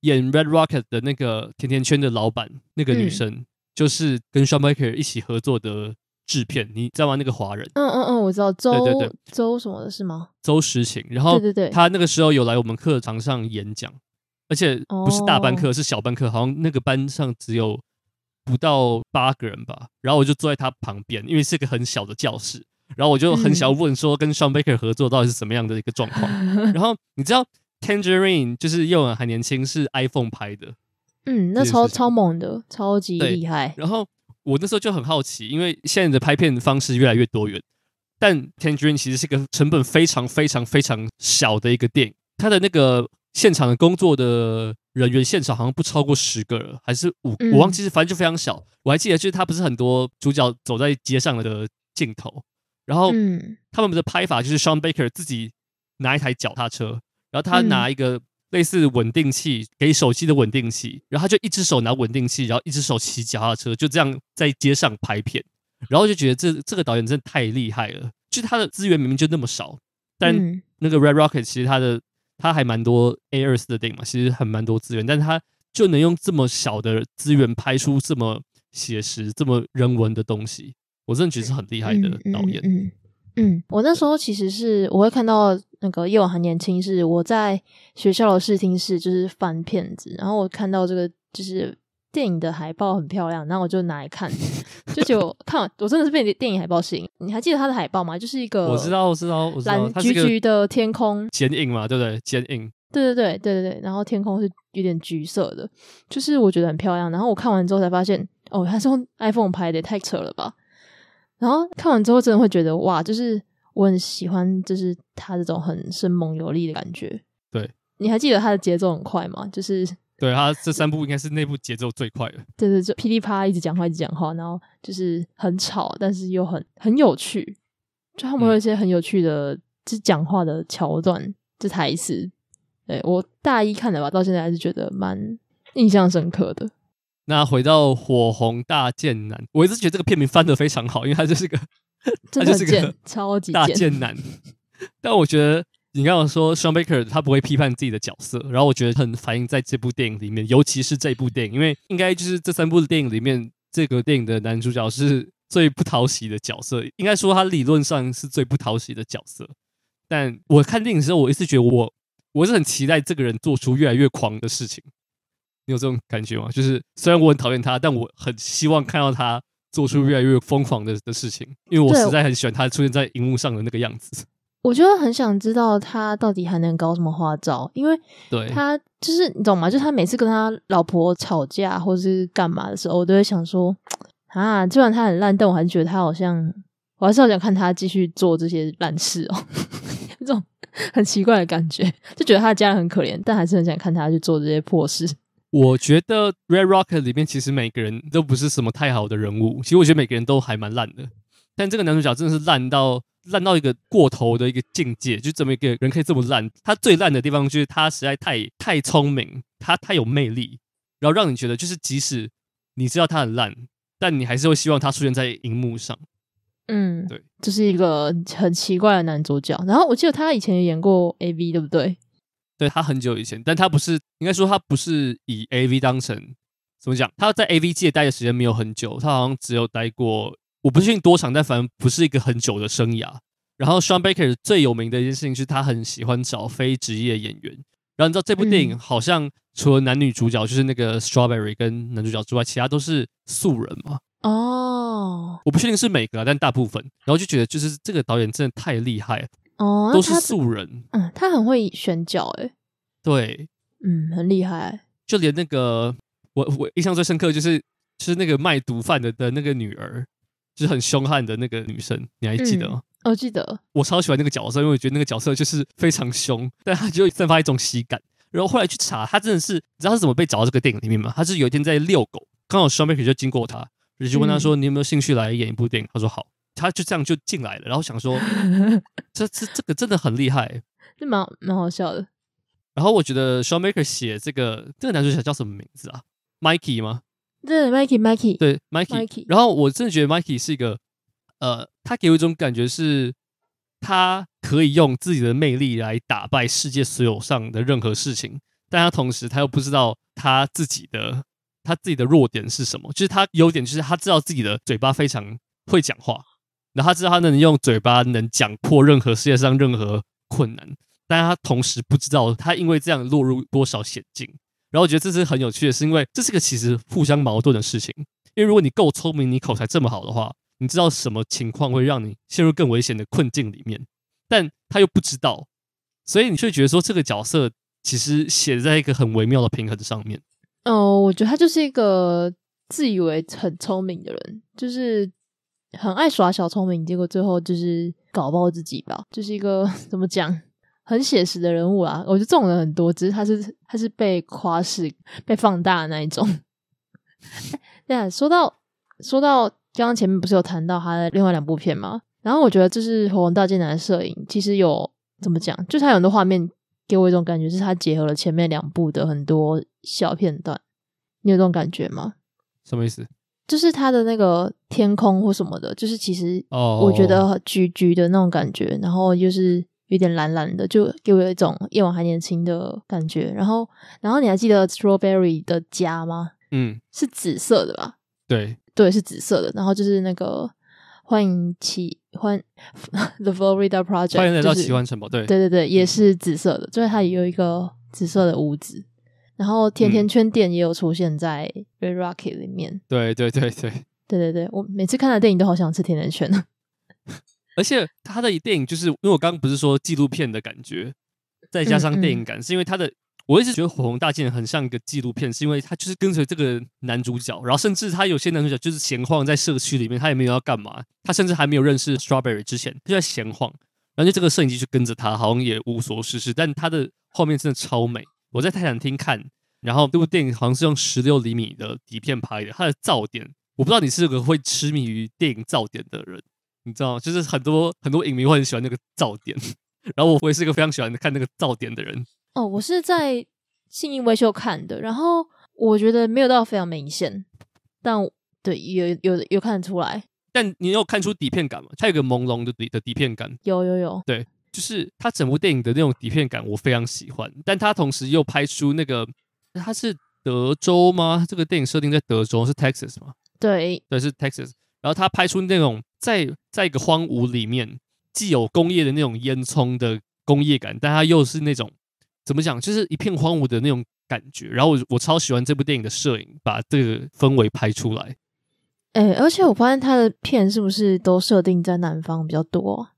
演 Red Rocket 的那个甜甜圈的老板，那个女生，嗯、就是跟 Sean Baker 一起合作的制片，你知道吗？那个华人。嗯嗯嗯，我知道周对对对周什么的是吗？周时晴。然后对对对，他那个时候有来我们课堂上演讲。而且不是大班课，是小班课，好像那个班上只有不到八个人吧。然后我就坐在他旁边，因为是个很小的教室。然后我就很想问说，跟 Sean Baker 合作到底是什么样的一个状况？然后你知道 Tangerine 就是夜晚还年轻，是 iPhone 拍的。嗯，那超超猛的，超级厉害。然后我那时候就很好奇，因为现在的拍片方式越来越多元，但 Tangerine 其实是个成本非常非常非常小的一个电影，它的那个。现场的工作的人员，现场好像不超过十个人，还是五，我忘记是，反正就非常小。我还记得，就是他不是很多主角走在街上的镜头，然后他们的拍法就是 Sean Baker 自己拿一台脚踏车，然后他拿一个类似稳定器给手机的稳定器，然后他就一只手拿稳定器，然后一只手骑脚踏车，就这样在街上拍片，然后就觉得这这个导演真的太厉害了，就他的资源明明就那么少，但那个 Red Rocket 其实他的。他还蛮多 A 二四的电影嘛，其实很蛮多资源，但是他就能用这么小的资源拍出这么写实、这么人文的东西，我真的觉得是很厉害的导演。嗯嗯，嗯，嗯，我那时候其实是我会看到那个夜晚还年轻，是我在学校的视听室就是翻片子，然后我看到这个就是。电影的海报很漂亮，然后我就拿来看，就就看完，我真的是被电影海报吸引。你还记得它的海报吗？就是一个我知道，我知道，我知道，蓝橘橘的天空，剪影嘛，对不对？剪影，对对对对对对。然后天空是有点橘色的，就是我觉得很漂亮。然后我看完之后才发现，哦，它是用 iPhone 拍的，也太扯了吧！然后看完之后，真的会觉得哇，就是我很喜欢，就是它这种很生猛有力的感觉。对，你还记得它的节奏很快吗？就是。对，他这三部应该是内部节奏最快的。对对，就噼里啪啦一直讲话，一直讲话，然后就是很吵，但是又很很有趣。就他们有一些很有趣的，嗯、就讲话的桥段，这台词。对，我大一看的吧，到现在还是觉得蛮印象深刻的。那回到《火红大贱男》，我一直觉得这个片名翻得非常好，因为他就是个，他就是个超级大贱男。但我觉得你刚刚说 Sean Baker 他不会批判自己的角色，然后我觉得很反映在这部电影里面，尤其是这部电影，因为应该就是这三部电影里面，这个电影的男主角是最不讨喜的角色，应该说他理论上是最不讨喜的角色。但我看电影的时候，我一直觉得我我是很期待这个人做出越来越狂的事情。你有这种感觉吗？就是虽然我很讨厌他，但我很希望看到他做出越来越疯狂的的事情，因为我实在很喜欢他出现在荧幕上的那个样子。我就很想知道他到底还能搞什么花招，因为对他就是你懂吗？就是他每次跟他老婆吵架或是干嘛的时候，我都会想说啊，虽然他很烂，但我还是觉得他好像，我还是好想看他继续做这些烂事哦。这种很奇怪的感觉，就觉得他的家人很可怜，但还是很想看他去做这些破事。我觉得《Red Rocket》里面其实每个人都不是什么太好的人物，其实我觉得每个人都还蛮烂的。但这个男主角真的是烂到烂到一个过头的一个境界，就这么一个人可以这么烂。他最烂的地方就是他实在太太聪明，他太有魅力，然后让你觉得就是即使你知道他很烂，但你还是会希望他出现在荧幕上。嗯，对，这是一个很奇怪的男主角。然后我记得他以前也演过 AV，对不对？对，他很久以前，但他不是，应该说他不是以 AV 当成怎么讲？他在 AV 界待的时间没有很久，他好像只有待过，我不确定多长，但反正不是一个很久的生涯。然后 Sean Baker 最有名的一件事情是他很喜欢找非职业演员。然后你知道这部电影好像除了男女主角就是那个 Strawberry 跟男主角之外，其他都是素人嘛？哦，我不确定是每个，但大部分。然后就觉得就是这个导演真的太厉害了。哦，都是素人，嗯，他很会选角，诶，对，嗯，很厉害，就连那个我我印象最深刻就是就是那个卖毒贩的的那个女儿，就是很凶悍的那个女生，你还记得吗？我、记得，我超喜欢那个角色，因为我觉得那个角色就是非常凶，但他就散发一种喜感。然后后来去查，他真的是，你知道他是怎么被找到这个电影里面吗？他是有一天在遛狗，刚好 Sean Baker 就经过他，就问他说：“嗯、你有没有兴趣来演一部电影？”他说：“好。”他就这样就进来了，然后想说，这这这个真的很厉害，这蛮蛮好笑的。然后我觉得 Sean Baker 写这个这个男主角叫什么名字啊？Mikey 吗？对，Mikey，Mikey，对，Mikey。然后我真的觉得 Mikey 是一个，呃，他给我一种感觉是，他可以用自己的魅力来打败世界所有上的任何事情，但他同时他又不知道他自己的他自己的弱点是什么，就是他优点就是他知道自己的嘴巴非常会讲话。然后他知道他能用嘴巴能讲破任何世界上任何困难，但他同时不知道他因为这样落入多少险境。然后我觉得这是很有趣的，是因为这是个其实互相矛盾的事情。因为如果你够聪明，你口才这么好的话，你知道什么情况会让你陷入更危险的困境里面，但他又不知道，所以你却觉得说这个角色其实写在一个很微妙的平衡上面。哦，我觉得他就是一个自以为很聪明的人，就是。很爱耍小聪明，结果最后就是搞爆自己吧，就是一个 怎么讲，很写实的人物啊。我觉得这种人很多，只是他是他是被夸饰、被放大的那一种。对啊，说到说到刚刚前面不是有谈到他的另外两部片吗？然后我觉得这是《火红大贱男》的摄影，其实有怎么讲，就是他有很多画面给我一种感觉，是他结合了前面两部的很多小片段。你有这种感觉吗？什么意思？就是他的那个天空或什么的，就是其实我觉得橘橘的那种感觉，oh. 然后就是有点蓝蓝的，就给我一种夜晚还年轻的感觉。然后，然后你还记得 Strawberry 的家吗？嗯，是紫色的吧？对，对，是紫色的。然后就是那个欢迎奇欢 The Florida Project，欢迎来到奇幻城堡。对，对对对，也是紫色的。就是它也有一个紫色的屋子。然后甜甜圈店也有出现在《Red Rocket》里面。对对对对对对对，我每次看他的电影都好想吃甜甜圈呢。而且他的电影就是因为我刚刚不是说纪录片的感觉，再加上电影感，嗯嗯是因为他的我一直觉得《火红大剑》很像一个纪录片，是因为他就是跟随这个男主角，然后甚至他有些男主角就是闲晃在社区里面，他也没有要干嘛，他甚至还没有认识 Strawberry 之前就在闲晃，然后就这个摄影机就跟着他，好像也无所事事，但他的画面真的超美。我在泰坦厅看，然后这部电影好像是用十六厘米的底片拍的，它的噪点，我不知道你是个会痴迷于电影噪点的人，你知道吗？就是很多很多影迷会很喜欢那个噪点，然后我我也是一个非常喜欢看那个噪点的人。哦，我是在信义威秀看的，然后我觉得没有到非常明显，但对有有有看得出来。但你有看出底片感吗？它有个朦胧的底的底片感。有有有。对，就是它整部电影的那种底片感，我非常喜欢。但它同时又拍出那个，它是德州吗？这个电影设定在德州是 Texas 吗？对，对是 Texas。然后它拍出那种在在一个荒芜里面，既有工业的那种烟囱的工业感，但它又是那种怎么讲，就是一片荒芜的那种感觉。然后我我超喜欢这部电影的摄影，把这个氛围拍出来。哎、欸，而且我发现他的片是不是都设定在南方比较多？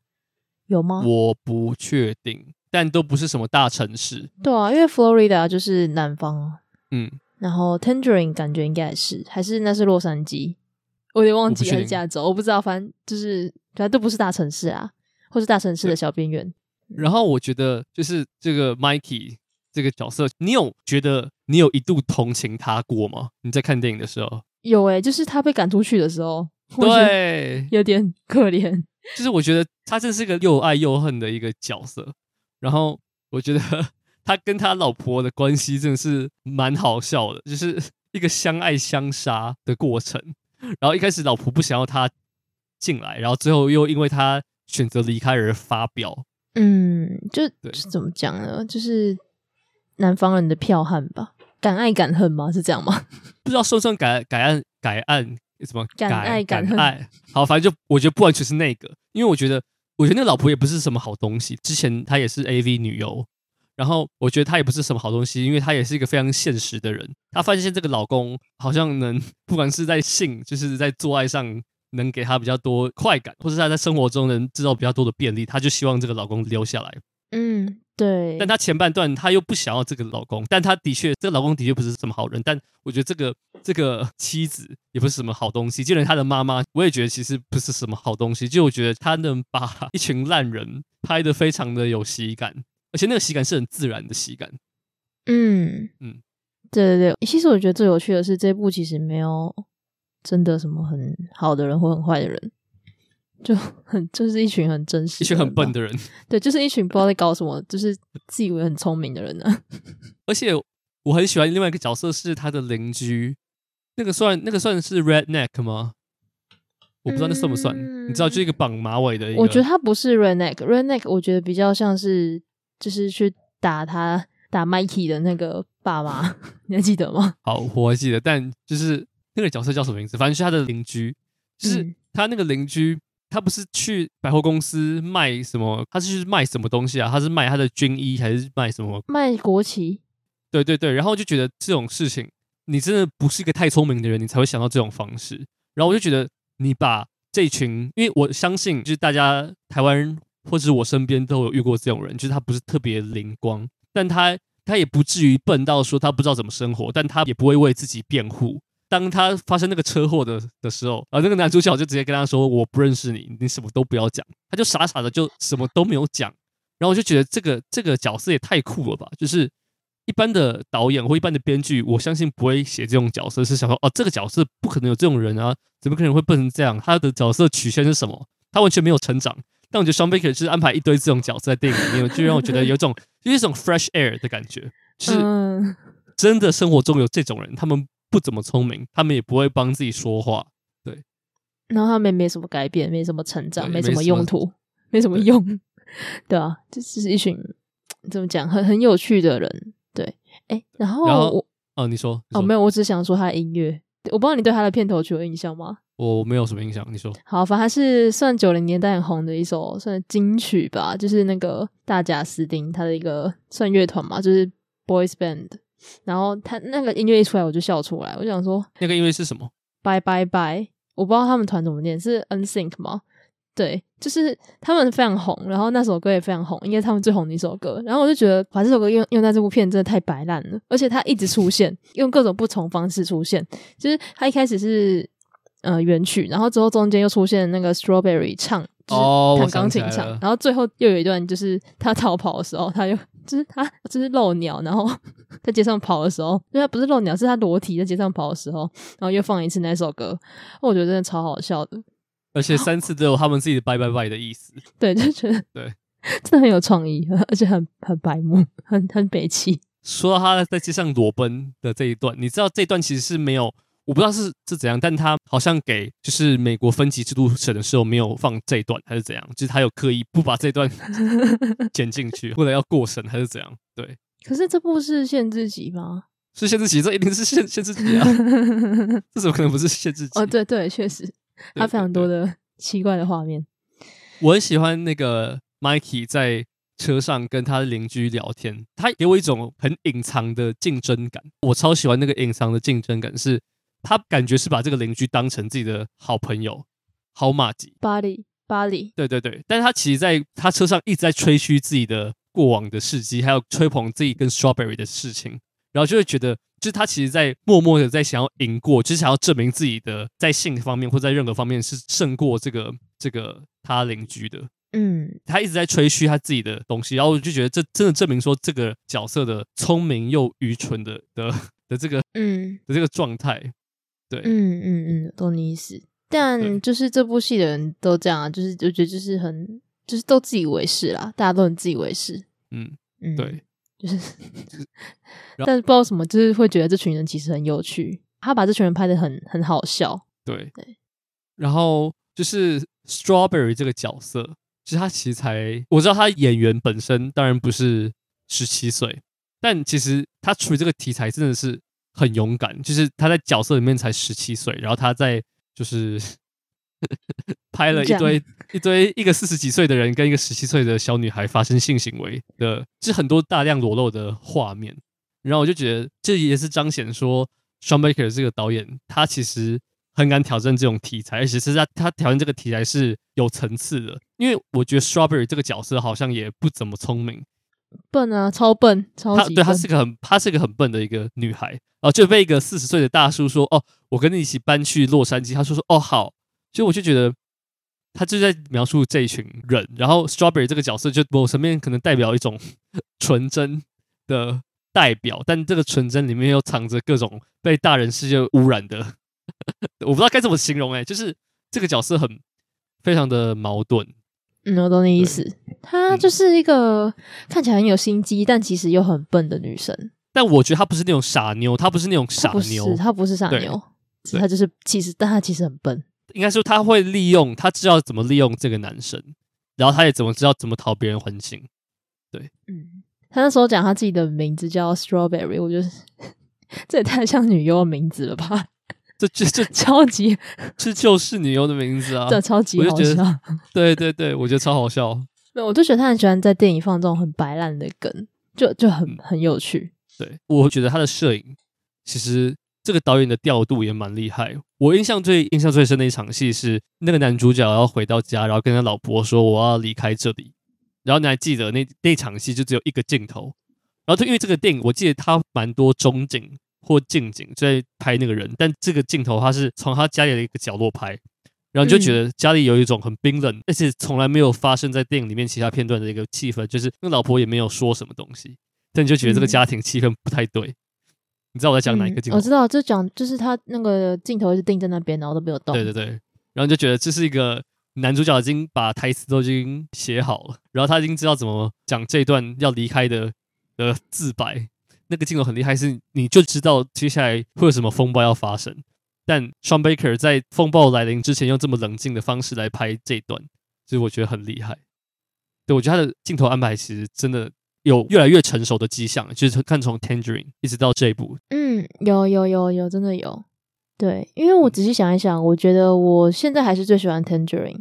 有吗？我不确定，但都不是什么大城市。对啊，因为 Florida 就是南方。嗯，然后 Tangerine 感觉应该是，还是那是洛杉矶？我有点忘记还是加州，我不，知道。反正就是，反正都不是大城市啊，或是大城市的小边缘。然后我觉得，就是这个 Mikey 这个角色，你有觉得你有一度同情他过吗？你在看电影的时候？有诶、欸，就是他被赶出去的时候，对，有点可怜。就是我觉得他真是个又爱又恨的一个角色。然后我觉得 他跟他老婆的关系真的是蛮好笑的，就是一个相爱相杀的过程。然后一开始老婆不想要他进来，然后最后又因为他选择离开而发飙。嗯，就怎么讲呢？就是南方人的剽悍吧。敢爱敢恨吗？是这样吗？不知道算不算改改案改案什么？敢爱敢恨。好，反正就我觉得不完全是那个，因为我觉得我觉得那个老婆也不是什么好东西。之前她也是 AV 女优，然后我觉得她也不是什么好东西，因为她也是一个非常现实的人。她发现这个老公好像能不管是在性，就是在做爱上能给她比较多快感，或者她在生活中能制造比较多的便利，她就希望这个老公留下来。嗯。对，但她前半段她又不想要这个老公，但她的确这个老公的确不是什么好人，但我觉得这个这个妻子也不是什么好东西，就连她的妈妈，我也觉得其实不是什么好东西。就我觉得她能把一群烂人拍得非常的有喜感，而且那个喜感是很自然的喜感。嗯嗯，对对对，其实我觉得最有趣的是这部其实没有真的什么很好的人或很坏的人。就很 就是一群很真实、一群很笨的人，对，就是一群不知道在搞什么，就是自以为很聪明的人呢、啊。而且我很喜欢另外一个角色是他的邻居，那个算那个算是 redneck 吗？我不知道那算不算？嗯、你知道，就是一个绑马尾的。我觉得他不是 redneck，redneck 我觉得比较像是就是去打他打 Mikey 的那个爸妈，你还记得吗？好，我还记得，但就是那个角色叫什么名字？反正是他的邻居，就是他那个邻居。嗯他不是去百货公司卖什么？他是去卖什么东西啊？他是卖他的军衣还是卖什么？卖国旗。对对对，然后就觉得这种事情，你真的不是一个太聪明的人，你才会想到这种方式。然后我就觉得，你把这群，因为我相信，就是大家台湾人或者是我身边都有遇过这种人，就是他不是特别灵光，但他他也不至于笨到说他不知道怎么生活，但他也不会为自己辩护。当他发生那个车祸的的时候，啊，那个男主角就直接跟他说：“我不认识你，你什么都不要讲。”他就傻傻的就什么都没有讲。然后我就觉得这个这个角色也太酷了吧！就是一般的导演或一般的编剧，我相信不会写这种角色，是想说哦，这个角色不可能有这种人啊，怎么可能会笨成这样？他的角色曲线是什么？他完全没有成长。但我觉得 Sean Baker 就是安排一堆这种角色在电影里面，就让我觉得有种有一种 fresh air 的感觉，就是真的生活中有这种人，他们。不怎么聪明，他们也不会帮自己说话，对。然后他们也没什么改变，没什么成长，没什么用途，没什么用，对，啊，这只是一群怎么讲，很很有趣的人，对。哎，然后，然后我哦，你说，你说哦，没有，我只想说他的音乐，我不知道你对他的片头曲有印象吗？我没有什么印象，你说。好，反正他是算九零年代很红的一首算金曲吧，就是那个大贾斯汀他的一个算乐团嘛，就是 boys band。然后他那个音乐一出来，我就笑出来。我就想说，那个音乐是什么？Bye bye bye，我不知道他们团怎么念，是 NSYNC 吗？对，就是他们非常红，然后那首歌也非常红，应该他们最红的一首歌。然后我就觉得，把这首歌用用在这部片真的太摆烂了，而且他一直出现，用各种不同方式出现。就是他一开始是呃原曲，然后之后中间又出现那个 Strawberry 唱，就是弹钢琴唱，然后最后又有一段就是他逃跑的时候，他又。就是他，就是漏鸟，然后 在街上跑的时候，因为他不是漏鸟，是他裸体在街上跑的时候，然后又放一次那首歌，我觉得真的超好笑的，而且三次都有他们自己的拜拜拜的意思，对，就觉得 对，真的很有创意，而且很很白目，很很北气。说到他在街上裸奔的这一段，你知道这一段其实是没有，我不知道是是怎样，但他好像给就是美国分级制度审的时候没有放这一段，还是怎样？就是他有刻意不把这段 剪进去，为了要过审还是怎样？对。可是这部是限制级吗？是限制级，这一定是限限制级啊！这怎么可能不是限制级？哦，对对，确实，他非常多的奇怪的画面。我很喜欢那个 Mikey 在车上跟他的邻居聊天，他给我一种很隐藏的竞争感。我超喜欢那个隐藏的竞争感，是他感觉是把这个邻居当成自己的好朋友、好马吉。巴黎，巴黎，对对对。但是他其实在他车上一直在吹嘘自己的过往的事迹，还有吹捧自己跟 Strawberry 的事情。然后就会觉得，就是他其实，在默默的在想要赢过，就是想要证明自己的在性方面或在任何方面是胜过这个这个他邻居的。嗯，他一直在吹嘘他自己的东西，然后我就觉得这真的证明说这个角色的聪明又愚蠢的的的这个嗯的这个状态。对，嗯嗯嗯，懂你意思。但就是这部戏的人都这样啊，就是我觉得就是很就是都自以为是啦，大家都很自以为是。嗯嗯，对。就是，但是不知道什么，就是会觉得这群人其实很有趣。他把这群人拍的很很好笑。对对。然后就是 Strawberry 这个角色，其实他其实才我知道他演员本身当然不是十七岁，但其实他处理这个题材真的是很勇敢。就是他在角色里面才十七岁，然后他在就是。拍了一堆一堆一个四十几岁的人跟一个十七岁的小女孩发生性行为的，是很多大量裸露的画面。然后我就觉得这也是彰显说 s h a n Baker 这个导演他其实很敢挑战这种题材，而且是他他挑战这个题材是有层次的。因为我觉得 Strawberry 这个角色好像也不怎么聪明，笨啊，超笨，超级笨。对，他是个很他是个很笨的一个女孩，然后就被一个四十岁的大叔说：“哦，我跟你一起搬去洛杉矶。”他说：“说哦，好。”所以我就觉得，他就在描述这一群人，然后 Strawberry 这个角色就我身边可能代表一种纯真的代表，但这个纯真里面又藏着各种被大人世界污染的，我不知道该怎么形容哎、欸，就是这个角色很非常的矛盾。嗯，我懂你意思，她就是一个看起来很有心机，但其实又很笨的女生。但我觉得她不是那种傻妞，她不是那种傻妞，她不是傻妞，她就是其实，但她其实很笨。应该说她会利用，她知道怎么利用这个男生，然后她也怎么知道怎么讨别人欢心。对，嗯，她那时候讲她自己的名字叫 Strawberry，我觉得 这也太像女优的名字了吧？这这这 超级，这就是女优的名字啊！这，超级好笑。对对对，我觉得超好笑。没有，我就觉得他很喜欢在电影放这种很白烂的梗，就就很很有趣。对，我觉得他的摄影其实。这个导演的调度也蛮厉害。我印象最印象最深的一场戏是，那个男主角要回到家，然后跟他老婆说：“我要离开这里。”然后你还记得那那场戏就只有一个镜头。然后就因为这个电影，我记得他蛮多中景或近景在拍那个人，但这个镜头他是从他家里的一个角落拍，然后就觉得家里有一种很冰冷，而且从来没有发生在电影里面其他片段的一个气氛，就是那老婆也没有说什么东西，但你就觉得这个家庭气氛不太对。你知道我在讲哪一个镜头？嗯，我知道，就讲就是他那个镜头一直定在那边，然后都没有动。对对对，然后就觉得这是一个男主角已经把台词都已经写好了，然后他已经知道怎么讲这段要离开的的自白。那个镜头很厉害，是你就知道接下来会有什么风暴要发生。但 Sean Baker 在风暴来临之前用这么冷静的方式来拍这一段，所以我觉得很厉害。对，我觉得他的镜头安排其实真的。有越来越成熟的迹象，就是看从《Tangerine》一直到这一部，嗯，有有有有，真的有。对，因为我仔细想一想，我觉得我现在还是最喜欢《Tangerine》，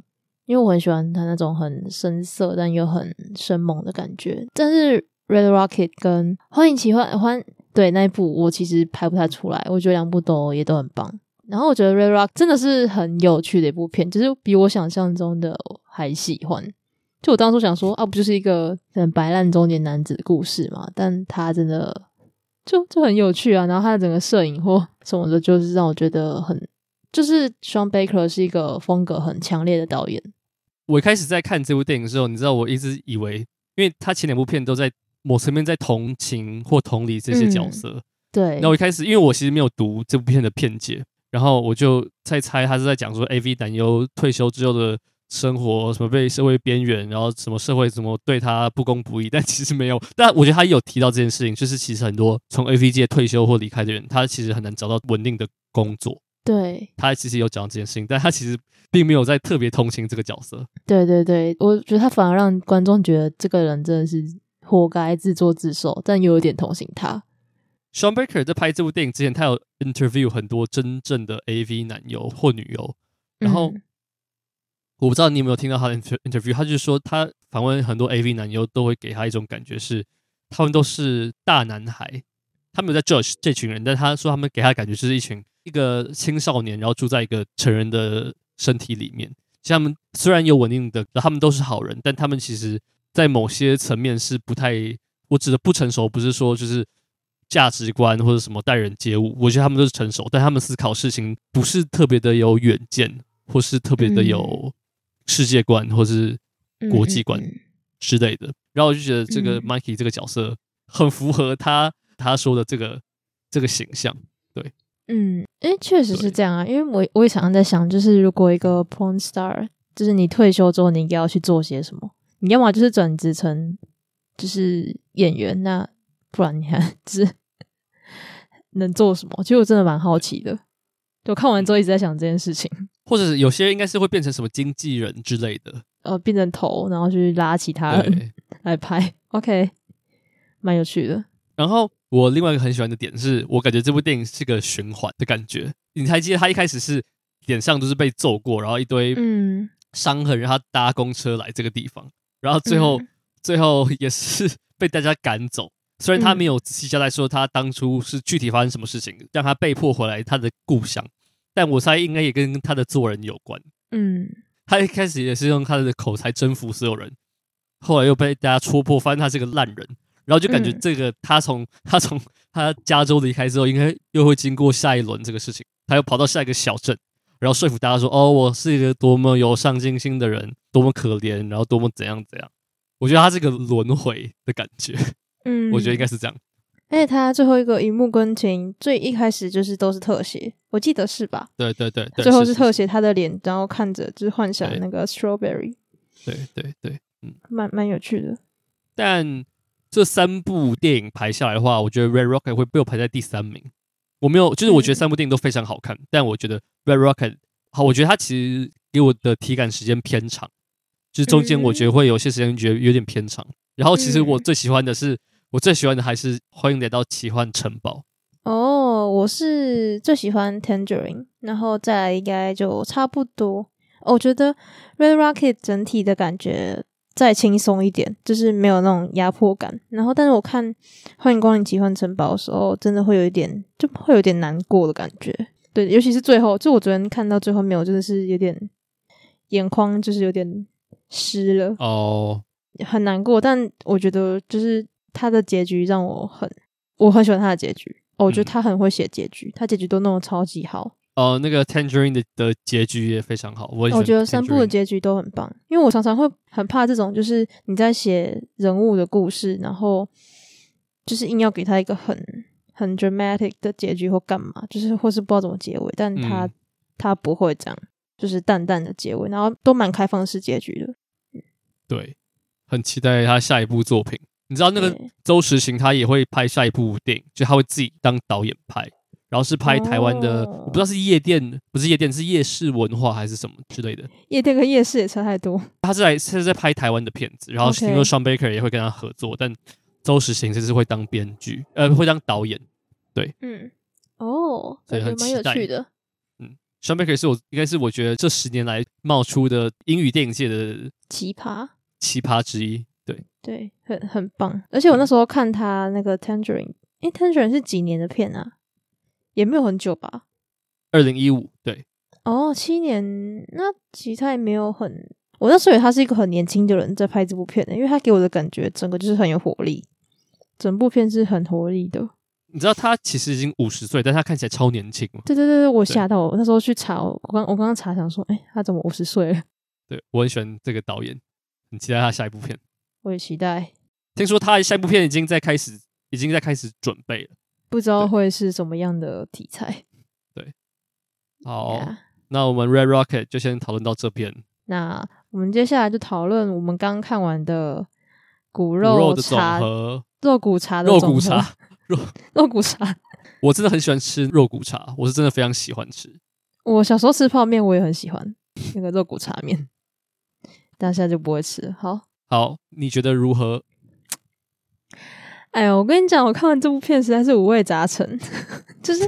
因为我很喜欢他那种很深色但又很生猛的感觉。但是《Red Rocket》跟《欢迎奇幻欢》对那一部，我其实拍不太出来。我觉得两部都也都很棒。然后我觉得《Red Rock》真的是很有趣的一部片，就是比我想象中的还喜欢。就我当初想说啊，不就是一个很白烂中年男子的故事嘛？但他真的就就很有趣啊！然后他的整个摄影或什么的，就是让我觉得很，就是 Sean Baker 是一个风格很强烈的导演。我一开始在看这部电影的时候，你知道，我一直以为，因为他前两部片都在某层面在同情或同理这些角色。嗯、对。那我一开始，因为我其实没有读这部片的片解，然后我就在猜他是在讲说 AV 男优退休之后的。生活什么被社会边缘，然后什么社会怎么对他不公不义，但其实没有。但我觉得他有提到这件事情，就是其实很多从 AV 界退休或离开的人，他其实很难找到稳定的工作。对，他其实有讲这件事情，但他其实并没有在特别同情这个角色。对对对，我觉得他反而让观众觉得这个人真的是活该自作自受，但又有点同情他。Sean Baker 在拍这部电影之前，他有 interview 很多真正的 AV 男优或女优，然后、嗯、我不知道你有没有听到他的 interview，他就是说他访问很多 AV 男优都会给他一种感觉是，他们都是大男孩，他没有在 judge 这群人，但他说他们给他的感觉就是一群一个青少年，然后住在一个成人的身体里面。其实他们虽然有稳定的，他们都是好人，但他们其实在某些层面是不太，我指的不成熟，不是说就是。价值观或者什么待人接物，我觉得他们都是成熟，但他们思考事情不是特别的有远见，或是特别的有世界观，或是国际观之类的。然后我就觉得这个 Mikey 这个角色很符合他他说的这个这个形象。对，嗯，诶，确实是这样啊。因为我我也常常在想，就是如果一个 porn star，就是你退休之后，你应该要去做些什么？你要么就是转职成就是演员，那不然你还 就是。能做什么？其实我真的蛮好奇的。就看完之后一直在想这件事情，或者是有些人应该是会变成什么经纪人之类的，呃，变成头，然后去拉其他人 来拍。OK，蛮有趣的。然后我另外一个很喜欢的点是，我感觉这部电影是个循环的感觉。你还记得他一开始是脸上都是被揍过，然后一堆嗯伤痕，让他搭公车来这个地方，然后最后、嗯、最后也是 被大家赶走。虽然他没有仔细交代说他当初是具体发生什么事情，让他被迫回来他的故乡，但我猜应该也跟他的做人有关。嗯，他一开始也是用他的口才征服所有人，后来又被大家戳破，发现他是个烂人，然后就感觉这个他从他从 他加州离开之后，应该又会经过下一轮这个事情，他又跑到下一个小镇，然后说服大家说：“哦，我是一个多么有上进心的人，多么可怜，然后多么怎样怎样。”我觉得他这个轮回的感觉。嗯，我觉得应该是这样。而且他最后一个荧幕跟前最一开始就是都是特写，我记得是吧？对对对，最后是特写他的脸，然后看着就是幻想那个 strawberry。对对对，嗯，蛮蛮有趣的。但这三部电影排下来的话，我觉得 Red Rocket 会被我排在第三名。我没有，就是我觉得三部电影都非常好看，嗯、但我觉得 Red Rocket 好，我觉得它其实给我的体感时间偏长，就是中间我觉得会有些时间觉得有点偏长。嗯、然后其实我最喜欢的是。我最喜欢的还是《欢迎来到奇幻城堡》哦，我是最喜欢《Tangerine》，然后再来应该就差不多。我觉得《Red Rocket》整体的感觉再轻松一点，就是没有那种压迫感。然后，但是我看《欢迎光临奇幻城堡》的时候，真的会有一点，就会有点难过的感觉。对，尤其是最后，就我昨天看到最后面，我真的是有点眼眶就是有点湿了哦，很难过。但我觉得就是。他的结局让我很，我很喜欢他的结局。哦，我觉得他很会写结局，嗯、他结局都弄得超级好。哦，那个 Tangerine 的的结局也非常好。我我觉得三部的结局都很棒，因为我常常会很怕这种，就是你在写人物的故事，然后就是硬要给他一个很很 dramatic 的结局或干嘛，就是或是不知道怎么结尾，但他、嗯、他不会这样，就是淡淡的结尾，然后都蛮开放式结局的。对，很期待他下一部作品。你知道那个周时行他也会拍下一部电影，就他会自己当导演拍，然后是拍台湾的，我不知道是夜店，不是夜店，是夜市文化还是什么之类的。夜店跟夜市也差太多。他是来是在拍台湾的片子，然后听说 Sean Baker 也会跟他合作，但周时行这是会当编剧，呃，会当导演。对，嗯，哦，所以很蛮有趣的。嗯，Sean Baker 是我应该是我觉得这十年来冒出的英语电影界的奇葩奇葩之一。对对，很很棒，而且我那时候看他那个 Tangerine，诶，Tangerine 是几年的片啊？也没有很久吧？二零一五，对，哦，七年，那其实他也没有很，我那时候以为他是一个很年轻的人在拍这部片的，因为他给我的感觉整个就是很有活力，整部片是很活力的。你知道他其实已经五十岁，但他看起来超年轻。对对对对，我吓到我，我那时候去查，我刚我刚刚查想说，诶，他怎么五十岁了？对，我很喜欢这个导演，很期待他下一部片。我也期待。听说他下一部片已经在开始，已经在开始准备了，不知道会是什么样的题材。对，好，Yeah. 那我们 Red Rocket 就先讨论到这边。那我们接下来就讨论我们刚看完的骨肉茶，肉骨茶的肉骨茶，肉 肉骨茶。我真的很喜欢吃肉骨茶，我是真的非常喜欢吃。我小时候吃泡面，我也很喜欢那个肉骨茶面，但现在就不会吃。好，好，你觉得如何？哎呦，我跟你讲，我看完这部片实在是五味杂陈。就是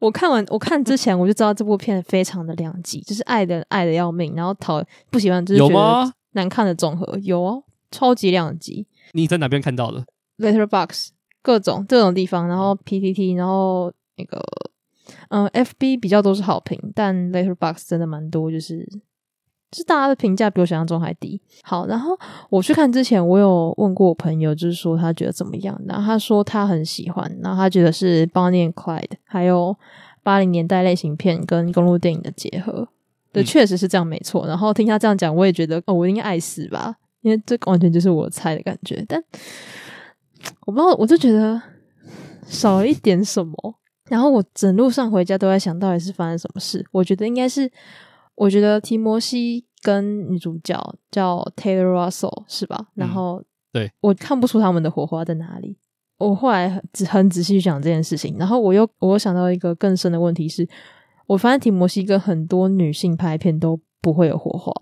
我看完，我看之前我就知道这部片非常的两极，就是爱的爱的要命，然后讨不喜欢就是觉得难看的综合。有吗？有哦，超级两极。你在哪边看到的？Letterboxd 各种这种地方，然后 PTT，然后那个嗯 FB 比较都是好评，但 Letterboxd 真的蛮多，就是。就是大家的评价比我想象中还低。好，然后我去看之前，我有问过我朋友，就是说他觉得怎么样。然后他说他很喜欢，然后他觉得是 Bonnie and Clyde，还有八零年代类型片跟公路电影的结合。对，确实是这样，没错。然后听他这样讲，我也觉得哦，我应该爱死吧，因为这完全就是我猜的感觉。但我不知道，我就觉得少了一点什么。然后我整路上回家都在想到底是发生什么事。我觉得应该是。我觉得提摩西跟女主角叫 Taylor Russell 是吧？然后，嗯、对，我看不出他们的火花在哪里。我后来很很仔细去想这件事情，然后我又我又想到一个更深的问题是，我发现提摩西跟很多女性拍片都不会有火花。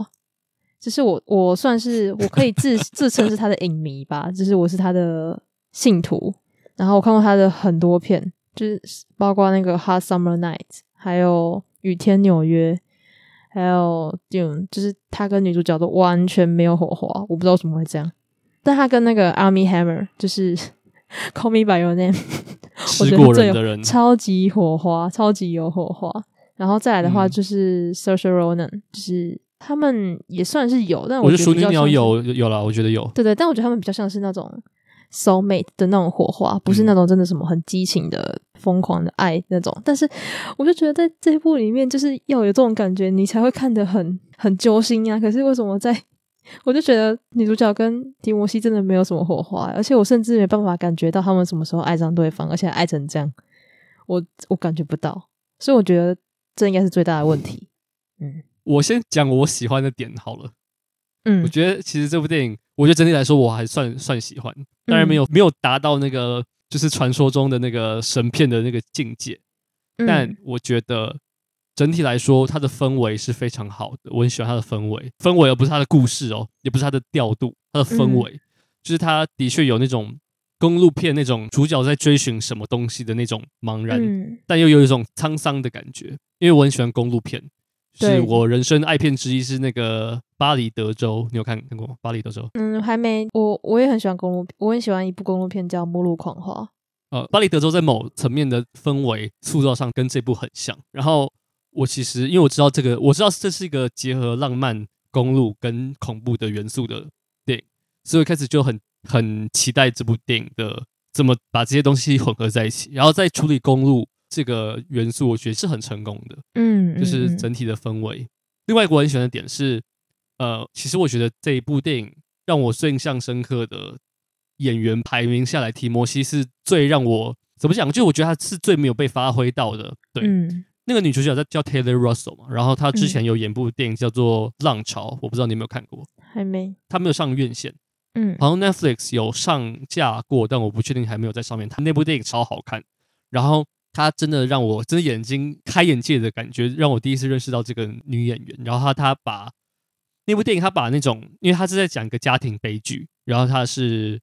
只是我我算是我可以自 自称是他的影迷吧，就是我是他的信徒。然后我看过他的很多片，就是包括那个 Hot Summer Night，还有雨天纽约。还有就就是他跟女主角都完全没有火花，我不知道为什么会这样。但他跟那个 Armie Hammer 就是 Call Me By Your Name，我觉得最有超级火花，超级有火花。然后再来的话就是 Saoirse Ronan，就是他们也算是有，但我觉得淑女鸟有有了，我觉得有。对对，但我觉得他们比较像是那种。Soulmate 的那种火花，不是那种真的什么很激情的疯狂的爱那种，但是我就觉得在这一部里面，就是要有这种感觉，你才会看得很很揪心啊。可是为什么在，我就觉得女主角跟提摩西真的没有什么火花，而且我甚至没办法感觉到他们什么时候爱上对方，而且爱成这样，我我感觉不到，所以我觉得这应该是最大的问题。嗯，我先讲我喜欢的点好了。嗯，我觉得其实这部电影，我觉得整体来说我还算算喜欢，当然没有没有达到那个就是传说中的那个神片的那个境界，但我觉得整体来说它的氛围是非常好的，我很喜欢它的氛围，氛围而不是它的故事哦，也不是它的调度，它的氛围就是它的确有那种公路片那种主角在追寻什么东西的那种茫然，但又有一种沧桑的感觉，因为我很喜欢公路片。是我人生爱片之一，是那个《巴黎德州》，你有看看过吗？《巴黎德州》嗯，还没。我我也很喜欢公路，我很喜欢一部公路片叫《末路狂花》。呃，《巴黎德州》在某层面的氛围塑造上跟这部很像。然后我其实因为我知道这个，我知道这是一个结合浪漫、公路跟恐怖的元素的电影，所以我开始就很很期待这部电影的怎么把这些东西混合在一起，然后再处理公路。这个元素我觉得是很成功的，嗯，就是整体的氛围。另外一个我很喜欢的点是，呃，其实我觉得这一部电影让我最印象深刻的演员排名下来，提摩西是最让我怎么讲？就我觉得他是最没有被发挥到的。对，嗯，那个女主角在叫 Taylor Russell 嘛，然后她之前有演部电影叫做《浪潮》，我不知道你有没有看过？还没，她没有上院线，嗯，好像 Netflix 有上架过，但我不确定还没有在上面。她那部电影超好看，然后。她真的让我真的眼睛开眼界的感觉，让我第一次认识到这个女演员。然后她她把那部电影，她把那种，因为她是在讲一个家庭悲剧，然后她是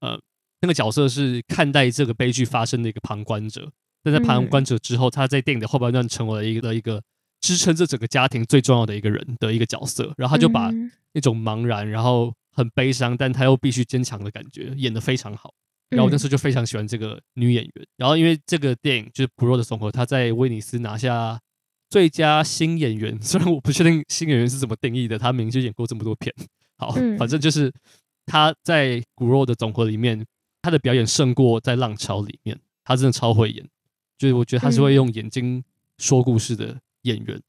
呃那个角色是看待这个悲剧发生的一个旁观者。但在旁观者之后，她在电影的后半段成为了一个一个支撑这整个家庭最重要的一个人的一个角色。然后她就把那种茫然，然后很悲伤，但她又必须坚强的感觉演得非常好。然后我那时候就非常喜欢这个女演员，嗯、然后因为这个电影就是《骨肉的总和》，她在威尼斯拿下最佳新演员。虽然我不确定新演员是怎么定义的，她明明就演过这么多片。好，嗯、反正就是她在《骨肉的总和》里面，她的表演胜过在《浪潮》里面。她真的超会演，就是我觉得她是会用眼睛说故事的演员。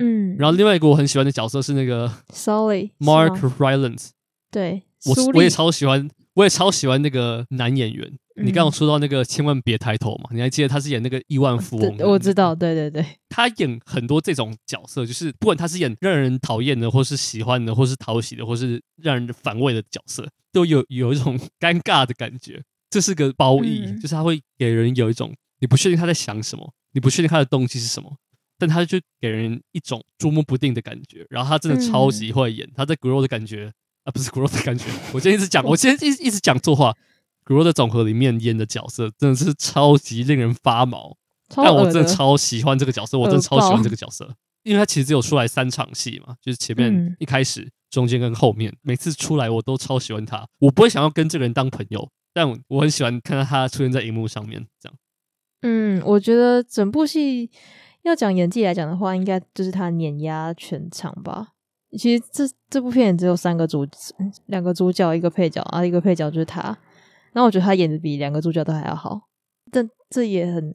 嗯。然后另外一个我很喜欢的角色是那个 Sorry Mark Rylance。对，我我也超喜欢。我也超喜欢那个男演员。你刚刚说到那个千万别抬头嘛？你还记得他是演那个亿万富翁？我知道，对对对。他演很多这种角色，就是不管他是演让人讨厌的，或是喜欢的，或是讨喜的，或是让人反胃的角色，都有有一种 尴尬的感觉。这是个褒义，嗯、就是他会给人有一种你不确定他在想什么，你不确定他的动机是什么，但他就给人一种捉摸不定的感觉。然后他真的超级会演，嗯、他在 Grow 的感觉啊，不是 Grow 的感觉。我今天一直讲，我今天一直一直讲错话。《Grow》的总和里面演的角色真的是超级令人发毛，但我真的超喜欢这个角色，我真的超喜欢这个角色，因为他其实只有出来三场戏嘛，就是前面一开始、中间跟后面，每次出来我都超喜欢他，我不会想要跟这个人当朋友，但我很喜欢看到他出现在荧幕上面，这样。嗯，我觉得整部戏要讲演技来讲的话，应该就是他碾压全场吧。其实这这部片只有三个主，两个主角，一个配角啊，一个配角就是他。然后我觉得他演的比两个主角都还要好，但这也很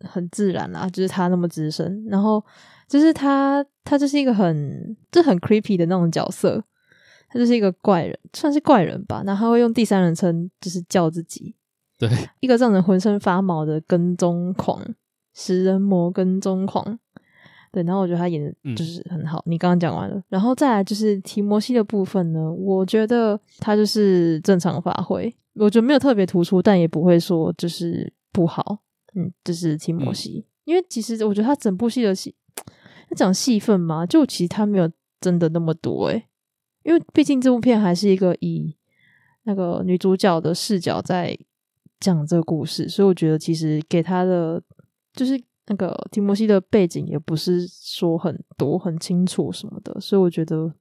很自然啦，就是他那么资深，然后就是他他就是一个很就很 creepy 的那种角色，他就是一个怪人，算是怪人吧。然后他会用第三人称就是叫自己，对，一个让人浑身发毛的跟踪狂，食人魔跟踪狂，对。然后我觉得他演的就是很好。嗯、你刚刚讲完了，然后再来就是提摩西的部分呢，我觉得他就是正常发挥。我觉得没有特别突出，但也不会说就是不好。嗯，就是提摩西，嗯、因为其实我觉得他整部戏的戏，他讲戏份嘛，就其实他没有真的那么多诶，因为毕竟这部片还是一个以那个女主角的视角在讲这个故事，所以我觉得其实给他的就是那个提摩西的背景也不是说很多很清楚什么的，所以我觉得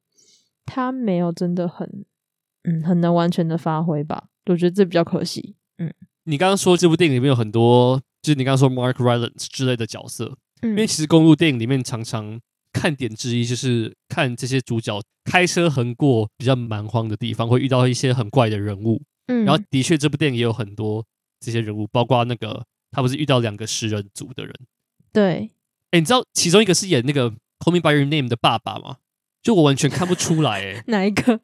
他没有真的很嗯很能完全的发挥吧。我觉得这比较可惜。嗯，你刚刚说这部电影里面有很多，就是你刚刚说 Mark Rylance 之类的角色，嗯，因为其实公路电影里面常常看点之一就是看这些主角开车横过比较蛮荒的地方，会遇到一些很怪的人物。嗯，然后的确这部电影也有很多这些人物，包括那个他不是遇到两个食人族的人。对，哎，你知道其中一个是演那个 Call Me By Your Name 的爸爸吗？就我完全看不出来，哎，哪一个？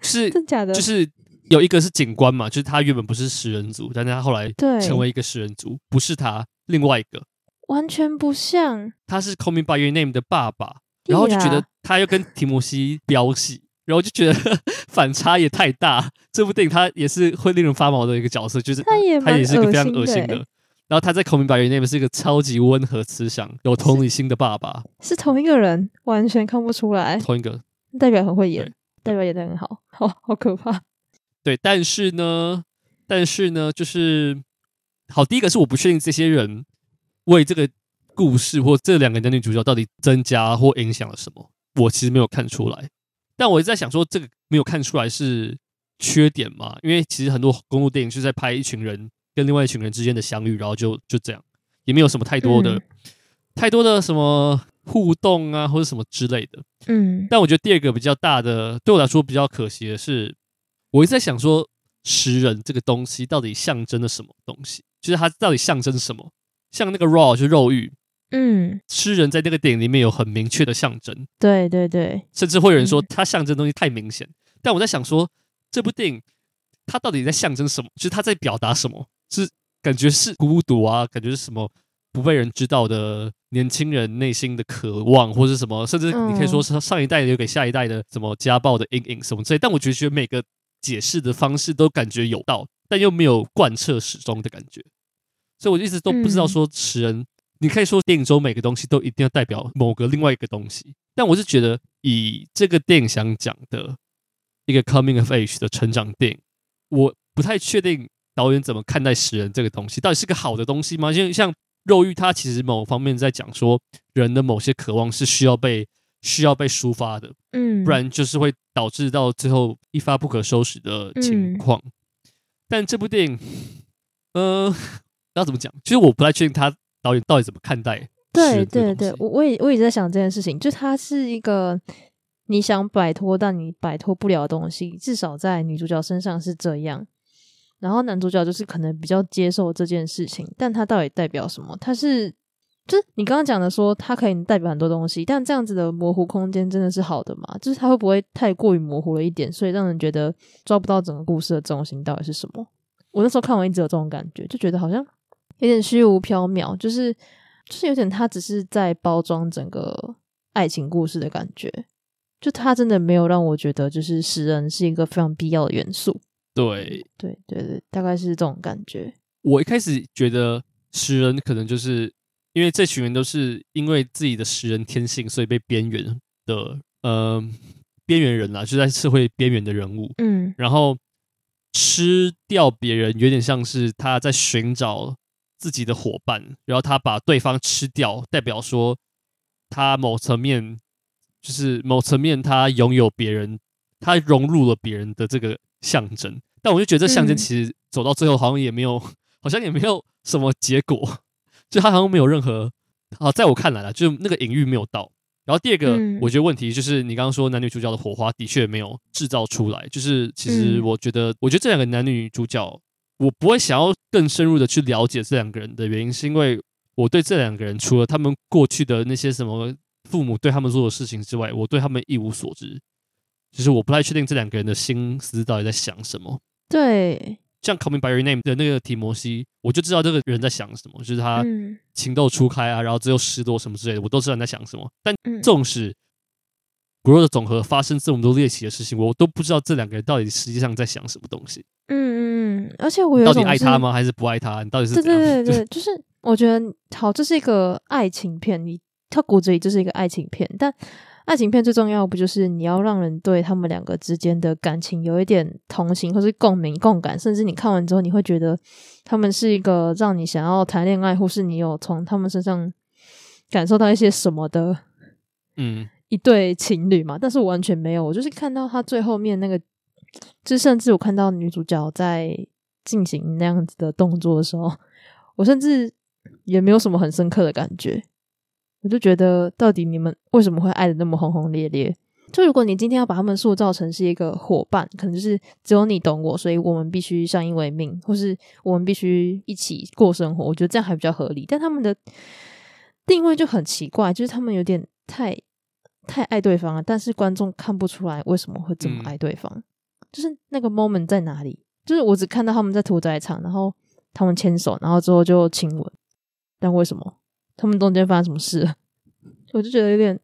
是真假的？就 是。有一个是警官嘛，就是他原本不是食人族，但是他后来成为一个食人族，不是他，另外一个完全不像。他是《Call Me By Your Name》的爸爸，然后就觉得他又跟提摩西飙戏，然后就觉得 反差也太大。这部电影他也是会令人发毛的一个角色，就是他也他也是一个非常恶心的。然后他在《Call Me By Your Name》是一个超级温和、慈祥、有同理心的爸爸，是，是同一个人，完全看不出来。同一个代表很会演，代表演的很好，好好可怕。对，但是呢，但是呢，就是好。第一个是我不确定这些人为这个故事或这两个男女主角到底增加或影响了什么，我其实没有看出来。但我一直在想说，这个没有看出来是缺点嘛？因为其实很多公路电影是在拍一群人跟另外一群人之间的相遇，然后就就这样，也没有什么太多的、嗯、太多的什么互动啊，或者什么之类的。嗯。但我觉得第二个比较大的，对我来说比较可惜的是。我一直在想说，食人这个东西到底象征了什么东西？就是它到底象征什么？像那个 raw 就是肉欲，嗯，吃人在那个电影里面有很明确的象征，对对对，甚至会有人说它象征的东西太明显。嗯、但我在想说，这部电影它到底在象征什么？就是它在表达什么？是感觉是孤独啊，感觉是什么不被人知道的年轻人内心的渴望，或者什么？甚至你可以说是上一代留给下一代的什么家暴的阴影什么之类。但我觉得每个。解释的方式都感觉有道，但又没有贯彻始终的感觉，所以我一直都不知道说食人，嗯、你可以说电影中每个东西都一定要代表某个另外一个东西，但我是觉得以这个电影想讲的一个 coming of age 的成长电影，我不太确定导演怎么看待食人这个东西，到底是个好的东西吗？因为像肉欲，它其实某方面在讲说人的某些渴望是需要被。需要被抒发的，嗯，不然就是会导致到最后一发不可收拾的情况。嗯、但这部电影，呃，要怎么讲？其实我不太确定他导演到底怎么看待。对对对，我我也我一直在想这件事情，就它是一个你想摆脱但你摆脱不了的东西，至少在女主角身上是这样。然后男主角就是可能比较接受这件事情，但他到底代表什么？他是。就是你刚刚讲的说，它可以代表很多东西，但这样子的模糊空间真的是好的吗？就是他会不会太过于模糊了一点，所以让人觉得抓不到整个故事的中心到底是什么？我那时候看完一直有这种感觉，就觉得好像有点虚无缥缈，就是就是有点他只是在包装整个爱情故事的感觉，就他真的没有让我觉得就是食人是一个非常必要的元素。对对对对，大概是这种感觉。我一开始觉得食人可能就是。因为这群人都是因为自己的食人天性，所以被边缘的，呃，边缘人啦，就在社会边缘的人物。嗯，然后吃掉别人，有点像是他在寻找自己的伙伴，然后他把对方吃掉，代表说他某层面就是某层面他拥有别人，他融入了别人的这个象征。但我就觉得这象征其实走到最后，好像也没有，好像也没有什么结果。就他好像没有任何，啊，在我看来啦，就那个隐喻没有到。然后第二个，我觉得问题就是你刚刚说男女主角的火花的确没有制造出来。就是其实我觉得，我觉得这两个男女主角，我不会想要更深入的去了解这两个人的原因，是因为我对这两个人除了他们过去的那些什么父母对他们做的事情之外，我对他们一无所知。就是我不太确定这两个人的心思到底在想什么。对。像《Coming By Your Name》的那个提摩西，我就知道这个人在想什么，就是他情窦初开啊，然后只有失落什么之类的，我都知道你在想什么。但纵使骨肉的总和发生这么多猎奇的事情，我都不知道这两个人到底实际上在想什么东西。嗯嗯嗯，而且我有到底爱他吗？还是不爱他？你到底是？对对对 对，就是我觉得好，这是一个爱情片，你他骨子里这是一个爱情片，但。爱情片最重要不就是你要让人对他们两个之间的感情有一点同情，或是共鸣、共感，甚至你看完之后你会觉得他们是一个让你想要谈恋爱，或是你有从他们身上感受到一些什么的，嗯，一对情侣嘛。但是我完全没有，我就是看到他最后面那个，就甚至我看到女主角在进行那样子的动作的时候，我甚至也没有什么很深刻的感觉。我就觉得，到底你们为什么会爱的那么轰轰烈烈？就如果你今天要把他们塑造成是一个伙伴，可能就是只有你懂我，所以我们必须相依为命，或是我们必须一起过生活。我觉得这样还比较合理。但他们的定位就很奇怪，就是他们有点太太爱对方了，但是观众看不出来为什么会这么爱对方。嗯、就是那个 moment 在哪里？就是我只看到他们在屠宰场，然后他们牵手，然后之后就亲吻，但为什么？他们中间发生什么事？我就觉得有点……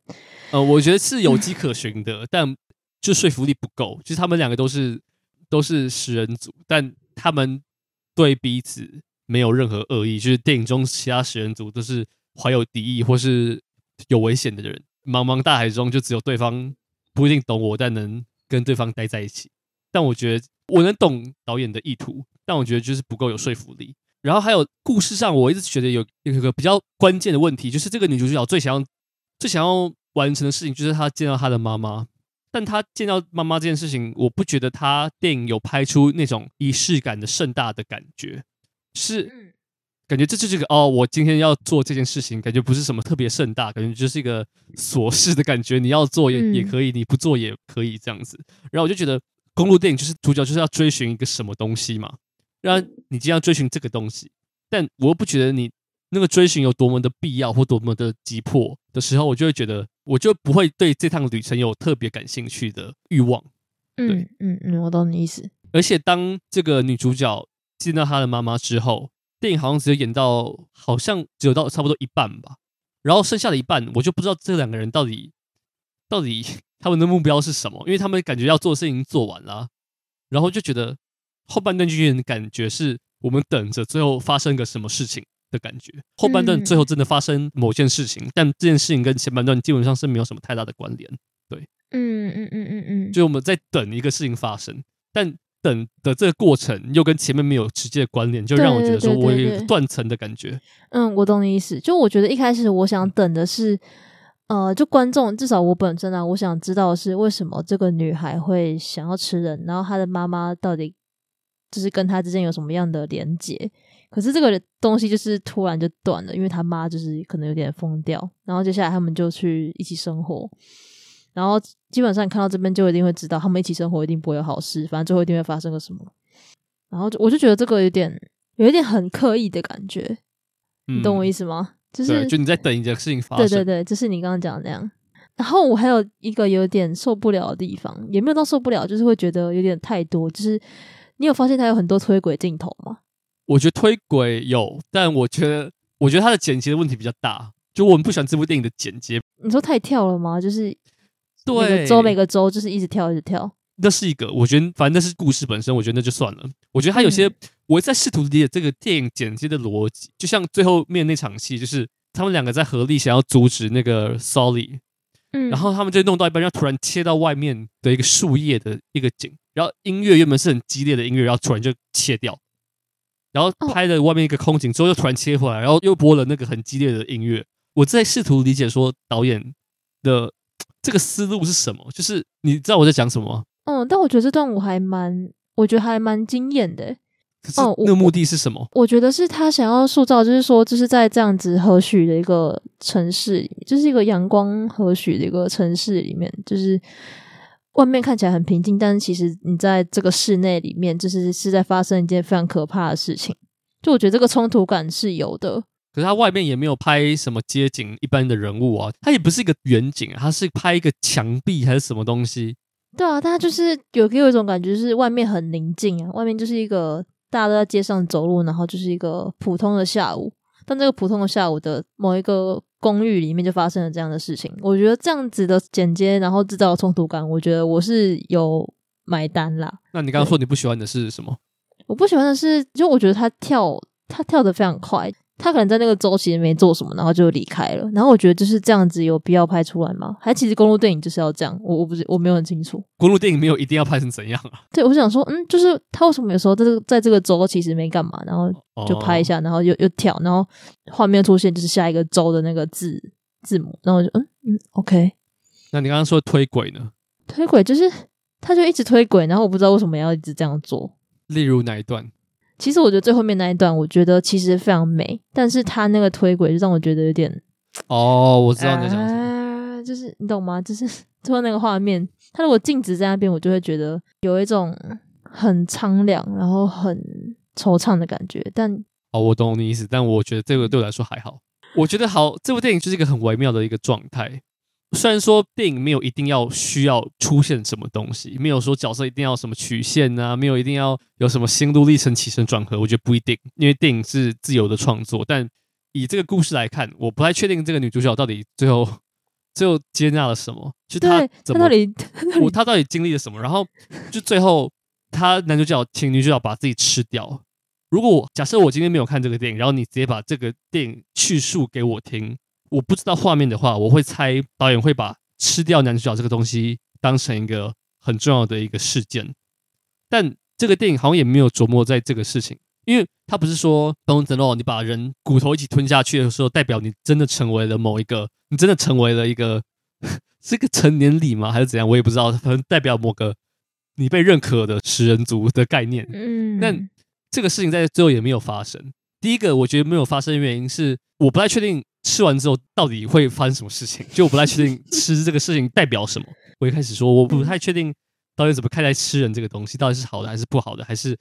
呃，我觉得是有迹可循的，但就说服力不够。就是他们两个都是都是食人族，但他们对彼此没有任何恶意。就是电影中其他食人族都是怀有敌意或是有危险的人。茫茫大海中，就只有对方不一定懂我，但能跟对方待在一起。但我觉得我能懂导演的意图，但我觉得就是不够有说服力。然后还有故事上，我一直觉得有有一个比较关键的问题，就是这个女主角最想要、最想要完成的事情，就是她见到她的妈妈。但她见到妈妈这件事情，我不觉得她电影有拍出那种仪式感的盛大的感觉，是感觉这就是个哦，我今天要做这件事情，感觉不是什么特别盛大，感觉就是一个琐事的感觉。你要做也也可以，你不做也可以这样子。然后我就觉得公路电影就是主角就是要追寻一个什么东西嘛。让你今天要追寻这个东西，但我又不觉得你那个追寻有多么的必要或多么的急迫的时候，我就会觉得我就不会对这趟旅程有特别感兴趣的欲望。对，嗯嗯嗯，我懂你意思。而且当这个女主角见到她的妈妈之后，电影好像只有演到好像只有到差不多一半吧，然后剩下的一半我就不知道这两个人到底到底 他们的目标是什么，因为他们感觉要做的事情做完了，然后就觉得。后半段就有点感觉是我们等着最后发生个什么事情的感觉。后半段最后真的发生某件事情，嗯、但这件事情跟前半段基本上是没有什么太大的关联。对，嗯嗯嗯嗯嗯，就我们在等一个事情发生，但等的这个过程又跟前面没有直接的关联，就让我觉得说我有断层的感觉。嗯，我懂你意思。就我觉得一开始我想等的是，呃，就观众至少我本身啊，我想知道的是为什么这个女孩会想要吃人，然后她的妈妈到底。就是跟他之间有什么样的连结，可是这个东西就是突然就断了，因为他妈就是可能有点疯掉，然后接下来他们就去一起生活，然后基本上看到这边就一定会知道他们一起生活一定不会有好事，反正最后一定会发生个什么，然后我就觉得这个有点有一点很刻意的感觉，你懂我意思吗？就是就你在等一件事情发生。对对对，就是你刚刚讲的那样。然后我还有一个有点受不了的地方，也没有到受不了，就是会觉得有点太多。就是你有发现它有很多推轨镜头吗？我觉得推轨有，但我觉得我觉得它的剪辑的问题比较大。就我们不喜欢这部电影的剪接。你说太跳了吗？就是对，每个周每个周就是一直跳一直跳。那是一个，我觉得反正那是故事本身，我觉得那就算了。我觉得他有些，嗯、我在试图理解这个电影剪辑的逻辑，就像最后面那场戏，就是他们两个在合力想要阻止那个 Sully，嗯，然后他们就弄到一半，然后突然切到外面的一个树叶的一个景，然后音乐原本是很激烈的音乐，然后突然就切掉，然后拍的外面一个空景之后又突然切回来，然后又播了那个很激烈的音乐。我在试图理解说导演的这个思路是什么，就是你知道我在讲什么吗？嗯，但我觉得这段我还蛮，我觉得还蛮惊艳的。哦，那个目的是什么？我，我觉得是他想要塑造，就是说，就是在这样子和煦的一个城市就是一个阳光和煦的一个城市里面，就是外面看起来很平静，但是其实你在这个室内里面，就是是在发生一件非常可怕的事情。就我觉得这个冲突感是有的。可是他外面也没有拍什么街景一般的人物啊，他也不是一个远景啊，他是拍一个墙壁还是什么东西？对啊，但他就是有给我一种感觉，就是外面很宁静啊，外面就是一个大家都在街上走路，然后就是一个普通的下午。但这个普通的下午的某一个公寓里面就发生了这样的事情。我觉得这样子的剪接，然后制造冲突感，我觉得我是有买单啦。那你刚刚说你不喜欢的是什么？我不喜欢的是，就我觉得他跳，他跳的非常快。他可能在那个周期没做什么，然后就离开了。然后我觉得就是这样子，有必要拍出来吗？还其实公路电影就是要这样？我我不是我没有很清楚。公路电影没有一定要拍成怎样啊？对，我想说，嗯，就是他为什么有时候在这个在这个周其实没干嘛，然后就拍一下，然后又又跳，然后画面出现就是下一个周的那个字字母，然后我就嗯嗯，OK。那你刚刚说推轨呢？推轨就是他就一直推轨，然后我不知道为什么要一直这样做。例如哪一段？其实我觉得最后面那一段，我觉得其实非常美，但是他那个推轨就让我觉得有点……哦，我知道你在讲什么，呃，就是你懂吗？就是最后那个画面，他如果静止在那边，我就会觉得有一种很苍凉，然后很惆怅的感觉。但哦，我懂你意思，但我觉得这个对我来说还好。我觉得好，这部电影就是一个很微妙的一个状态。虽然说电影没有一定要需要出现什么东西，没有说角色一定要什么曲线啊，没有一定要有什么心路历程起承转合，我觉得不一定，因为电影是自由的创作。但以这个故事来看，我不太确定这个女主角到底最后最后接纳了什么，就她怎么，她到底我她到底经历了什么？然后就最后她男主角请女主角把自己吃掉。如果我假设我今天没有看这个电影，然后你直接把这个电影叙述给我听。我不知道画面的话，我会猜导演会把吃掉男主角这个东西当成一个很重要的一个事件，但这个电影好像也没有琢磨在这个事情，因为他不是说 Don't know 你把人骨头一起吞下去的时候，代表你真的成为了某一个，你真的成为了一个 是个成年礼吗？还是怎样？我也不知道，可能 代表某个你被认可的食人族的概念。嗯，但这个事情在最后也没有发生。第一个，我觉得没有发生的原因是我不太确定。吃完之后到底会发生什么事情？就我不太确定吃这个事情代表什么。我一开始说我不太确定导演怎么看待吃人这个东西，到底是好的还是不好的，还是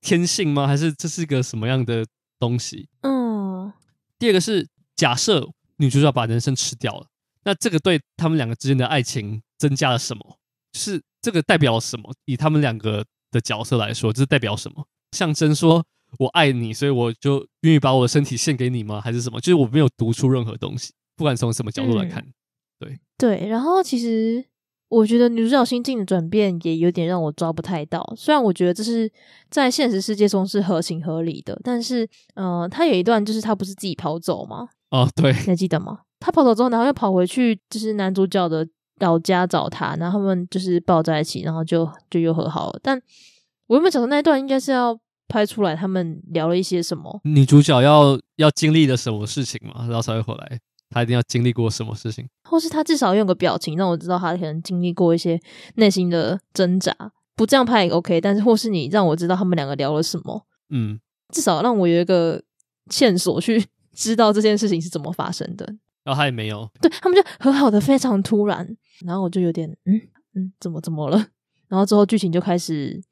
天性吗？还是这是一个什么样的东西？嗯。第二个是假设女主角把人生吃掉了，那这个对他们两个之间的爱情增加了什么？是这个代表了什么？以他们两个的角色来说，这代表什么？象征说。我爱你，所以我就愿意把我的身体献给你吗？还是什么？就是我没有读出任何东西，不管从什么角度来看，嗯、对对。然后其实我觉得女主角心境的转变也有点让我抓不太到。虽然我觉得这是在现实世界中是合情合理的，但是，嗯、呃，他有一段就是她不是自己跑走吗？哦，对，你还记得吗？她跑走之后，然后又跑回去，就是男主角的老家找他，然后他们就是抱在一起，然后就就又和好了。但我有没有想到那一段应该是要。拍出来他们聊了一些什么？女主角要要经历了什么事情嘛，然后才会回来。她一定要经历过什么事情，或是她至少用个表情让我知道她可能经历过一些内心的挣扎。不这样拍也 OK，但是或是你让我知道他们两个聊了什么，嗯，至少让我有一个线索去知道这件事情是怎么发生的。然后他也没有，对，他们就和好的非常突然，然后我就有点嗯嗯，怎么怎么了？然后之后剧情就开始。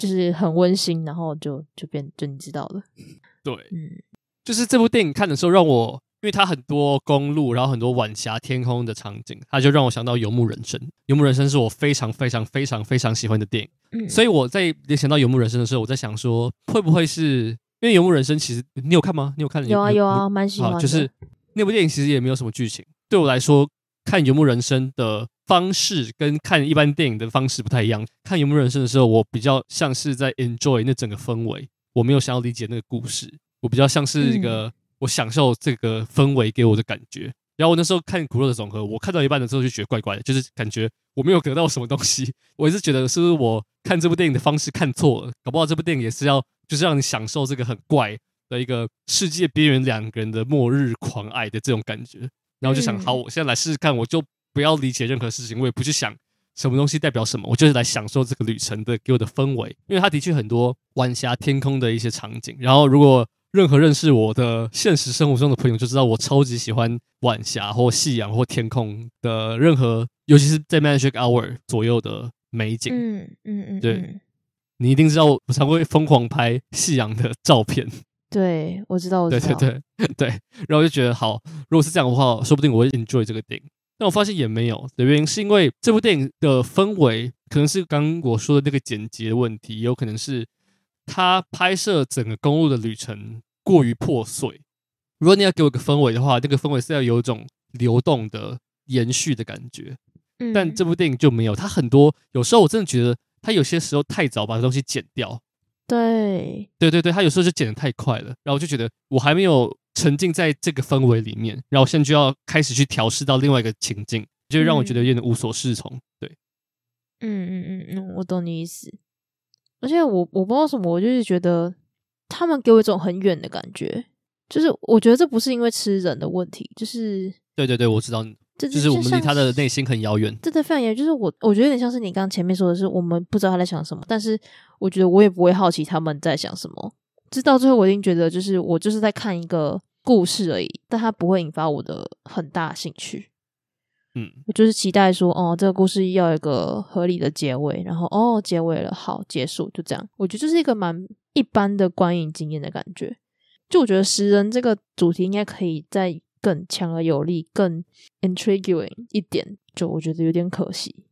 就是很温馨，然后就就变就你知道了，对，嗯，就是这部电影看的时候让我因为它很多公路，然后很多晚霞天空的场景，它就让我想到《游牧人生》。《游牧人生》是我非常非常非常非常喜欢的电影，嗯，所以我在联想到《游牧人生》的时候，我在想说，会不会是因为《游牧人生》其实你有看吗？你有看？有啊有啊，蛮喜欢的。就是那部电影其实也没有什么剧情，对我来说，看《游牧人生》的方式跟看一般电影的方式不太一样。看《游牧人生》的时候，我比较像是在 enjoy 那整个氛围，我没有想要理解那个故事，我比较像是一个。嗯我享受这个氛围给我的感觉，然后我那时候看《骨肉的总和》，我看到一半的时候就觉得怪怪的，就是感觉我没有得到什么东西。我一直觉得是不是我看这部电影的方式看错了？搞不好这部电影也是要就是让你享受这个很怪的一个世界边缘两个人的末日狂爱的这种感觉。然后就想，好，我现在来试试看，我就不要理解任何事情，我也不去想什么东西代表什么，我就是来享受这个旅程的给我的氛围，因为它的确很多晚霞天空的一些场景。然后如果任何认识我的现实生活中的朋友就知道，我超级喜欢晚霞或夕阳或天空的任何，尤其是在 Magic Hour 左右的美景。嗯嗯嗯，对，你一定知道我常会疯狂拍夕阳的照片。对，我知道，我知道。对对对对，然后我就觉得好，如果是这样的话，说不定我会 enjoy 这个电影。但我发现也没有的原因，是因为这部电影的氛围可能是刚刚我说的那个剪辑的问题，也有可能是。他拍摄整个公路的旅程过于破碎。如果你要给我一个氛围的话，那个氛围是要有一种流动的、延续的感觉。嗯，但这部电影就没有。它很多有时候我真的觉得，它有些时候太早把东西剪掉。对，对对对，它有时候就剪得太快了，然后我就觉得我还没有沉浸在这个氛围里面，然后现在就要开始去调试到另外一个情境，就让我觉得有点无所适从。对，嗯嗯嗯嗯，我懂你意思。而且我我不知道什么，我就是觉得他们给我一种很远的感觉，就是我觉得这不是因为吃人的问题，就是对对对，我知道，这就是我们离他的内心很遥远，真的非常远。就是我我觉得有点像是你刚刚前面说的是，我们不知道他在想什么，但是我觉得我也不会好奇他们在想什么，直到最后我已经觉得就是我就是在看一个故事而已，但它不会引发我的很大兴趣。嗯，我就是期待说，哦，这个故事要有一个合理的结尾，然后哦，结尾了，好，结束，就这样。我觉得这是一个蛮一般的观影经验的感觉。就我觉得食人这个主题应该可以再更强而有力、更 intriguing 一点，就我觉得有点可惜。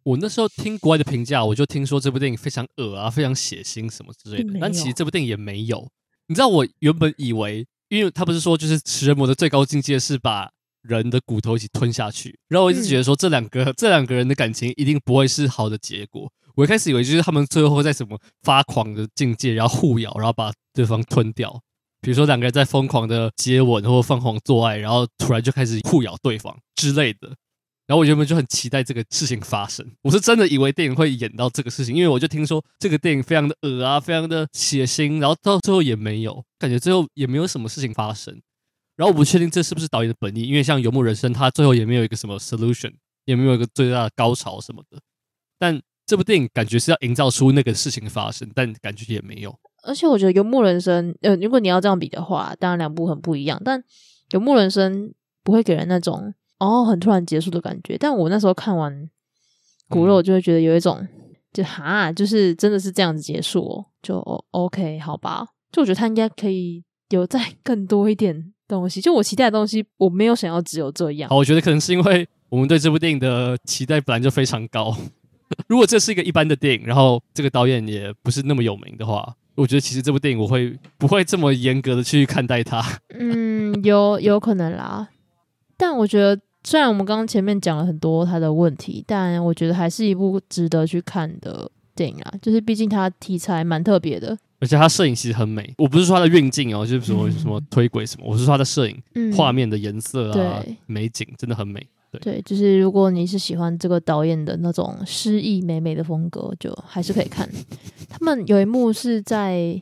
嗯，我那时候听国外的评价，我就听说这部电影非常恶啊，非常血腥什么之类的，但其实这部电影也没有。你知道，我原本以为，因为他不是说就是食人魔的最高境界是把。人的骨头一起吞下去，然后我一直觉得说这两个、嗯、这两个人的感情一定不会是好的结果。我一开始以为就是他们最后会在什么发狂的境界，然后互咬，然后把对方吞掉。比如说两个人在疯狂的接吻或疯狂做爱，然后突然就开始互咬对方之类的。然后我原本就很期待这个事情发生，我是真的以为电影会演到这个事情，因为我就听说这个电影非常的恶啊，非常的血腥，然后到最后也没有，感觉最后也没有什么事情发生。然后我不确定这是不是导演的本意，因为像《游牧人生》，他最后也没有一个什么 solution，也没有一个最大的高潮什么的。但这部电影感觉是要营造出那个事情发生，但感觉也没有。而且我觉得《游牧人生》呃，如果你要这样比的话，当然两部很不一样。但《游牧人生》不会给人那种哦很突然结束的感觉。但我那时候看完《骨肉》，就会觉得有一种、嗯、就哈，就是真的是这样子结束哦，就 OK 好吧？就我觉得他应该可以有再 更多一点。东西就我期待的东西，我没有想要只有这样。好，我觉得可能是因为我们对这部电影的期待本来就非常高。如果这是一个一般的电影，然后这个导演也不是那么有名的话，我觉得其实这部电影我会不会这么严格的去看待它？嗯，有有可能啦。但我觉得，虽然我们刚刚前面讲了很多他的问题，但我觉得还是一部值得去看的电影啊。就是毕竟它题材蛮特别的。而且他摄影其实很美，我不是说他的运镜哦，就是什么什么推轨什么，我是说他的摄影画、嗯、面的颜色啊，美景真的很美。对，对，就是如果你是喜欢这个导演的那种诗意美美的风格，就还是可以看。他们有一幕是在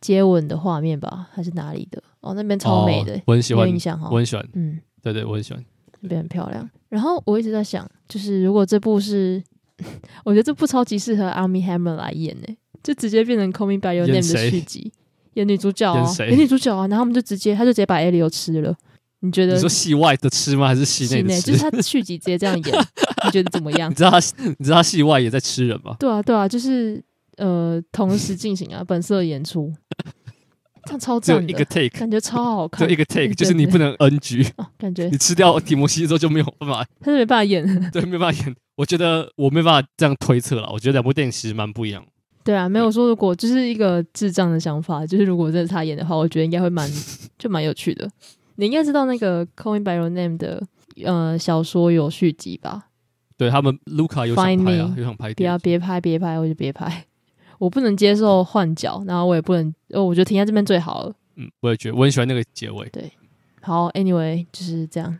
接吻的画面吧，还是哪里的？哦，那边超美的，哦、我很喜欢，印象哈，我很喜欢。嗯，对对，我很喜欢，那边很漂亮。然后我一直在想，就是如果这部是，我觉得这部超级适合 Armie Hammer 来演呢、欸。就直接变成《Call Me By Your Name》的续集，演女主角啊，演女主角啊，然后他们就直接，他就直接把 Elio 吃了。你觉得？你说戏外的吃吗？还是戏内的吃？就是他续集直接这样演，你觉得怎么样？你知道他，你知道他戏外也在吃人吗？对啊，对啊，就是呃，同时进行啊，本色演出。这样超只有一个 take，感觉超好看。就一个 take，就是你不能 NG，哦、感觉你吃掉提摩西之后就没有办法，他是没办法演，对，没办法演。我觉得我没办法这样推测了。我觉得两部电影其实蛮不一样。对啊，没有说如果就是一个智障的想法，就是如果这是他演的话，我觉得应该会蛮 就蛮有趣的。你应该知道那个《Call Me by Your Name》的呃小说有续集吧？对他们，卢卡有想拍啊，有想拍。不要别拍，别拍，我就别拍。我不能接受换角，然后我也不能，哦，我觉得停在这边最好了。嗯，我也觉得，我很喜欢那个结尾。对，好，Anyway，就是这样。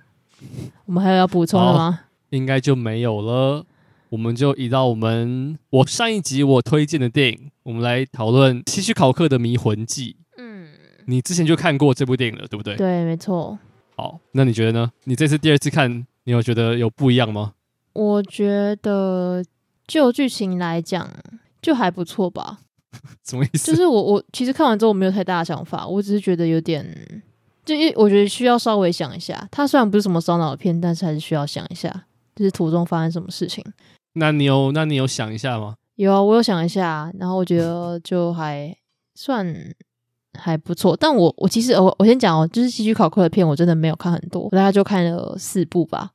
我们还有要补充的吗？应该就没有了。我们就移到我们我上一集我推荐的电影，我们来讨论希区考克的《迷魂记》。嗯，你之前就看过这部电影了，对不对？对，没错。好，那你觉得呢？你这次第二次看，你有觉得有不一样吗？我觉得就剧情来讲，就还不错吧。什么意思？就是我我其实看完之后我没有太大的想法，我只是觉得有点，就因为我觉得需要稍微想一下。它虽然不是什么烧脑的片，但是还是需要想一下，就是途中发生什么事情。那你有那你有想一下吗？有啊，我有想一下，然后我觉得就还算还不错。但我我其实我我先讲哦，就是戏剧考克的片我真的没有看很多，我大概就看了四部吧，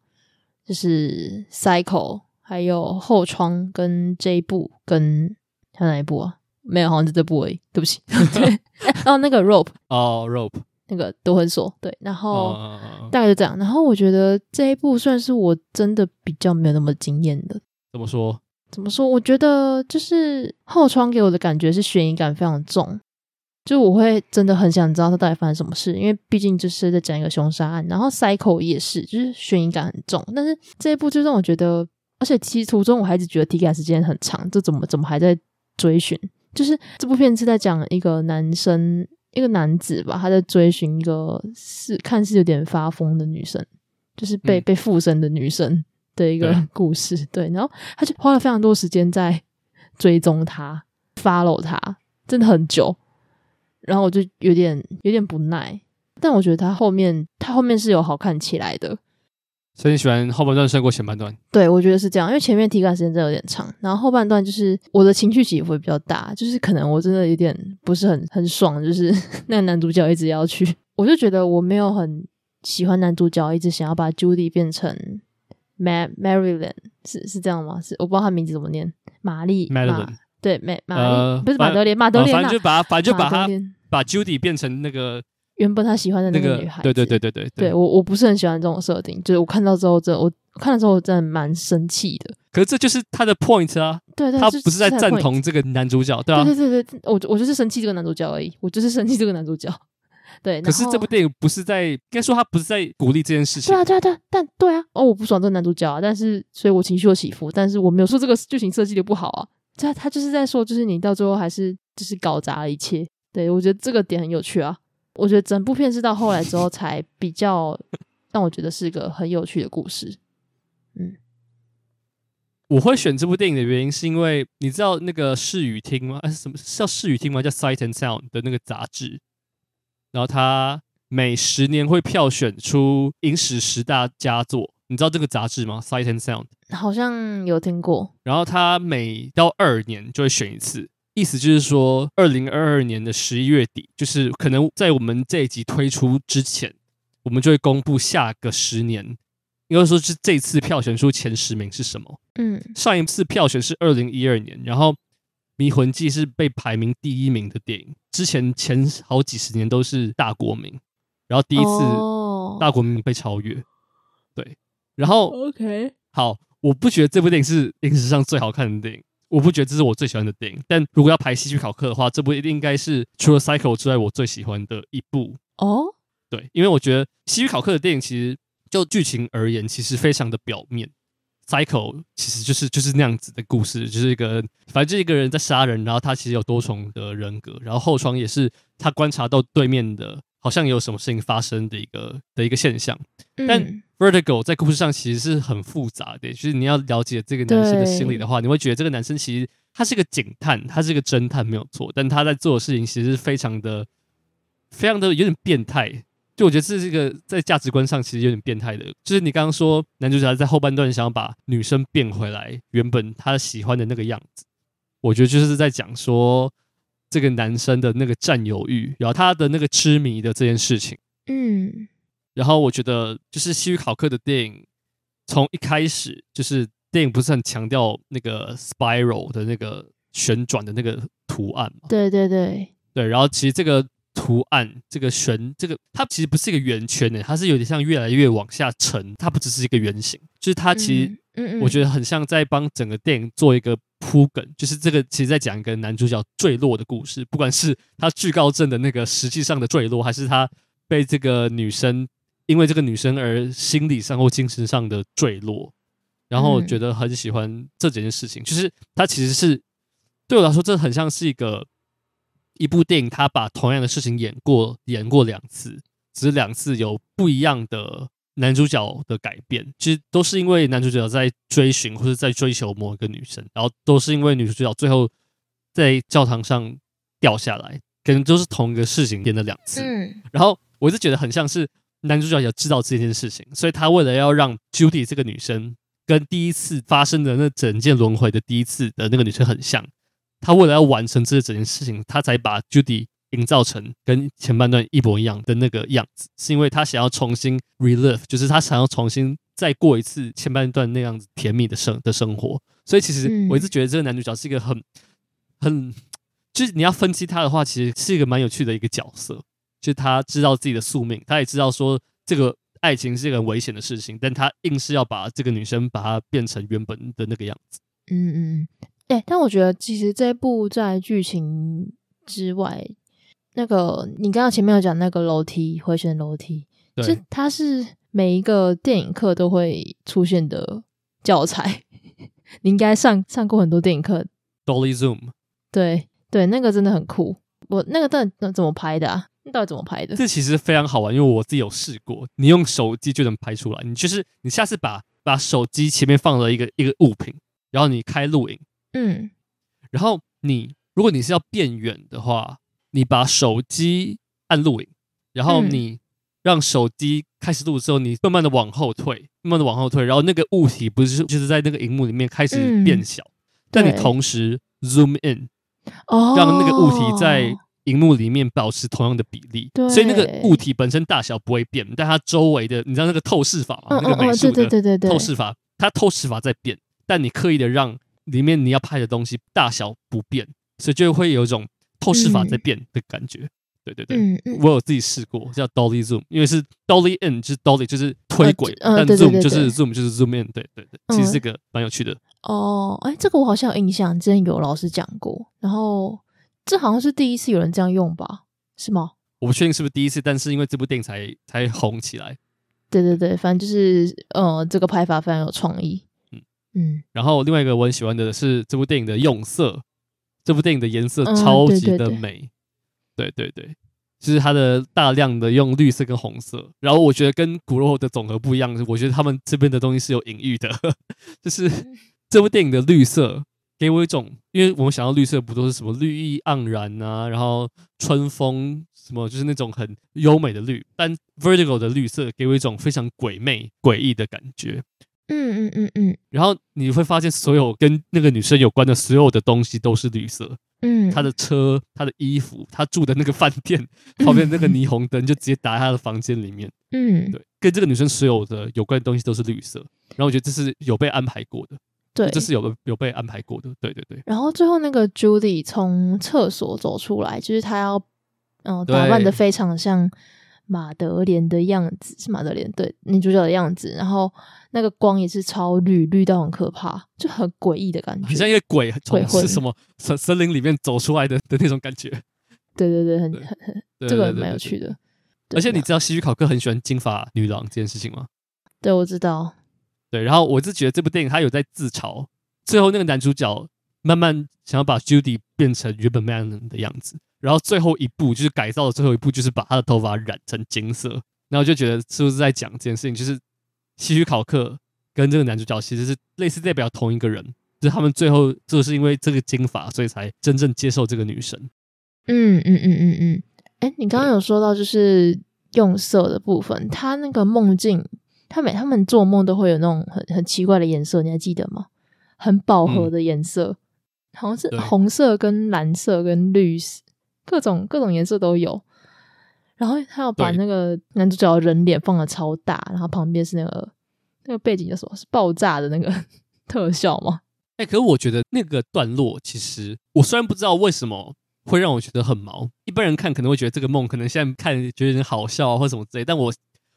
就是《Cycle》，还有《后窗》跟这一部，跟还有哪一部啊？没有，好像是这部而已。对不起，对，然后那个 Rope，哦、oh，Rope，那个都很锁。对，然后大概就这样。然后我觉得这一部算是我真的比较没有那么惊艳的。怎么说？怎么说？我觉得就是后窗给我的感觉是悬疑感非常重，就我会真的很想知道他到底发生什么事，因为毕竟就是在讲一个凶杀案。然后 Cycle 也是，就是悬疑感很重。但是这一部就让我觉得，而且其实途中我还一直觉得体感时间很长，这怎么怎么还在追寻？就是这部片是在讲一个男生，一个男子吧，他在追寻一个是看似有点发疯的女生，就是被、嗯、被附身的女生。的一个 故事，对，对，然后他就花了非常多时间在追踪他，follow 他，真的很久，然后我就有点有点不耐，但我觉得他后面他后面是有好看起来的，所以你喜欢后半段胜过前半段？对，我觉得是这样，因为前面体感时间真的有点长，然后后半段就是我的情绪起伏会比较大，就是可能我真的有点不是很很爽，就是 那个男主角一直要去，我就觉得我没有很喜欢男主角一直想要把 Judy 变成。Ma Maryland，是是这样吗？是我不知道他名字怎么念，玛丽。Maryland，对，玛玛丽不是马德莲，马德莲。反正就把反正就把他把 Judy 变成那个原本他喜欢的那个女孩。对对对对对，对我我不是很喜欢这种设定，就是我看到之后，这我看了之后我真的蛮生气的。可是这就是他的 point 啊，对对，他不是在赞同这个男主角，对啊，对对对对，我我就是生气这个男主角而已，我就是生气这个男主角。对，可是这部电影不是在，应该说他不是在鼓励这件事情。对啊，对啊，对啊，但对啊，哦，我不爽这个男主角啊，但是所以我情绪有起伏，但是我没有说这个剧情设计的不好啊。他他就是在说，就是你到最后还是就是搞砸了一切。对，我觉得这个点很有趣啊。我觉得整部片是到后来之后才比较 让我觉得是一个很有趣的故事。嗯，我会选这部电影的原因是因为你知道那个视语听吗？啊，什么叫视语听吗？叫 Sight and Sound 的那个杂志。然后它每十年会票选出影史十大佳作，你知道这个杂志吗？Sight and Sound 好像有听过。然后他每到二年就会选一次，意思就是说，二零二二年的十一月底，就是可能在我们这一集推出之前，我们就会公布下个十年，应该说是这次票选出前十名是什么。嗯，上一次票选是二零一二年，然后。《迷魂记》是被排名第一名的电影，之前前好几十年都是大国民，然后第一次大国民被超越，对，然后 OK 好，我不觉得这部电影是影史上最好看的电影，我不觉得这是我最喜欢的电影，但如果要排戏剧考克的话，这部一定应该是除了《Cycle》之外我最喜欢的一部哦，对，因为我觉得戏剧考克的电影其实就剧情而言，其实非常的表面。Cycle 其实就是就是那样子的故事，就是一个反正就是一个人在杀人，然后他其实有多重的人格，然后后窗也是他观察到对面的好像有什么事情发生的一个的一个现象。嗯、但 Vertigo 在故事上其实是很复杂的，就是你要了解这个男生的心理的话，你会觉得这个男生其实他是个警探，他是个侦探没有错，但他在做的事情其实是非常的非常的有点变态。就我觉得这是一个在价值观上其实有点变态的，就是你刚刚说男主角在后半段想要把女生变回来原本他喜欢的那个样子，我觉得就是在讲说这个男生的那个占有欲，然后他的那个痴迷的这件事情。嗯，然后我觉得就是西域考克的电影，从一开始就是电影不是很强调那个 spiral 的那个旋转的那个图案嘛？对对对对，然后其实这个。图案这个旋，这个它其实不是一个圆圈的，它是有点像越来越往下沉，它不只是一个圆形，就是它其实，嗯，我觉得很像在帮整个电影做一个铺梗，就是这个其实在讲一个男主角坠落的故事，不管是他惧高症的那个实际上的坠落，还是他被这个女生因为这个女生而心理上或精神上的坠落，然后我觉得很喜欢这几件事情，就是它其实是对我来说，这很像是一个。一部电影，他把同样的事情演过演过两次，只是两次有不一样的男主角的改变。其实都是因为男主角在追寻或者在追求某一个女生，然后都是因为女主角最后在教堂上掉下来，可能都是同一个事情演了两次。嗯，然后我就觉得很像是男主角也知道这件事情，所以他为了要让 Judy 这个女生跟第一次发生的那整件轮回的第一次的那个女生很像。他为了要完成这整件事情，他才把 Judy 营造成跟前半段一模一样的那个样子，是因为他想要重新 relive，就是他想要重新再过一次前半段那样子甜蜜的生的生活。所以其实我一直觉得这个男主角是一个很很，就是你要分析他的话，其实是一个蛮有趣的一个角色。就是他知道自己的宿命，他也知道说这个爱情是一个很危险的事情，但他硬是要把这个女生把她变成原本的那个样子。嗯嗯。哎、欸，但我觉得其实这部在剧情之外，那个你刚刚前面有讲那个楼梯回旋楼梯，其实它是每一个电影课都会出现的教材。你应该上上过很多电影课。Dolly Zoom，对对，那个真的很酷。我那个到底怎么拍的啊？那到底怎么拍的？这其实非常好玩，因为我自己有试过，你用手机就能拍出来。你就是你下次把把手机前面放了一个一个物品，然后你开录影。嗯，然后你如果你是要变远的话，你把手机按录影，然后你让手机开始录之后，你慢慢的往后退，慢慢的往后退，然后那个物体不是就是在那个荧幕里面开始变小，嗯、但你同时 zoom in，让那个物体在荧幕里面保持同样的比例，对所以那个物体本身大小不会变，但它周围的，你知道那个透视法那个美术的透视法，对对。对对对它透视法在变，但你刻意的让。里面你要拍的东西大小不变，所以就会有一种透视法在变的感觉。嗯、对对对，嗯嗯、我有自己试过，叫 Dolly Zoom，因为是 Dolly In，就是 Dolly 就是推轨，呃呃、但 Zoom 就是 Zoom 就是 Zoom In。对对对，其实这个蛮有趣的。哦，哎，这个我好像有印象，之前有老师讲过。然后这好像是第一次有人这样用吧？是吗？我不确定是不是第一次，但是因为这部电影才才红起来。对对对，反正就是呃，这个拍法非常有创意。嗯，然后另外一个我很喜欢的是这部电影的用色，这部电影的颜色超级的美，对对对，就是它的大量的用绿色跟红色，然后我觉得跟骨肉的总和不一样，我觉得他们这边的东西是有隐喻的，就是这部电影的绿色给我一种，因为我们想到绿色不都是什么绿意盎然啊，然后春风什么，就是那种很优美的绿，但 Vertigo 的绿色给我一种非常鬼魅诡异的感觉。嗯嗯嗯嗯，然后你会发现，所有跟那个女生有关的所有的东西都是绿色。嗯，她的车、她的衣服、她住的那个饭店 旁边那个霓虹灯，就直接打在她的房间里面。嗯，对，跟这个女生所有的有关的东西都是绿色。然后我觉得这是有被安排过的，对，这是有有被安排过的。对对对。然后最后那个 Judy 从厕所走出来，就是她要嗯、呃、打扮的非常像。马德莲的样子是马德莲，对，女主角的样子，然后那个光也是超绿，绿到很可怕，就很诡异的感觉，很像一个鬼鬼魂是什么森森林里面走出来的的那种感觉。对对对，很很很，对这个蛮有趣的。而且你知道希区考克很喜欢金发女郎这件事情吗？对，我知道。对，然后我是觉得这部电影他有在自嘲，最后那个男主角慢慢想要把 Judy 变成原本 Man 的样子。然后最后一步就是改造的最后一步，就是把他的头发染成金色。然后就觉得是不是在讲这件事情？就是希区考克跟这个男主角其实是类似代表同一个人，就是他们最后就是因为这个金发，所以才真正接受这个女神。嗯嗯嗯嗯嗯。哎、嗯嗯嗯，你刚刚有说到就是用色的部分，他那个梦境，他每他们做梦都会有那种很很奇怪的颜色，你还记得吗？很饱和的颜色。好像是红色跟蓝色跟绿色，各种各种颜色都有。然后他要把那个男主角的人脸放的超大，然后旁边是那个那个背景叫什么？是爆炸的那个 特效吗？哎、欸，可是我觉得那个段落，其实我虽然不知道为什么会让我觉得很毛，一般人看可能会觉得这个梦可能现在看觉得有点好笑啊，或什么之类，但我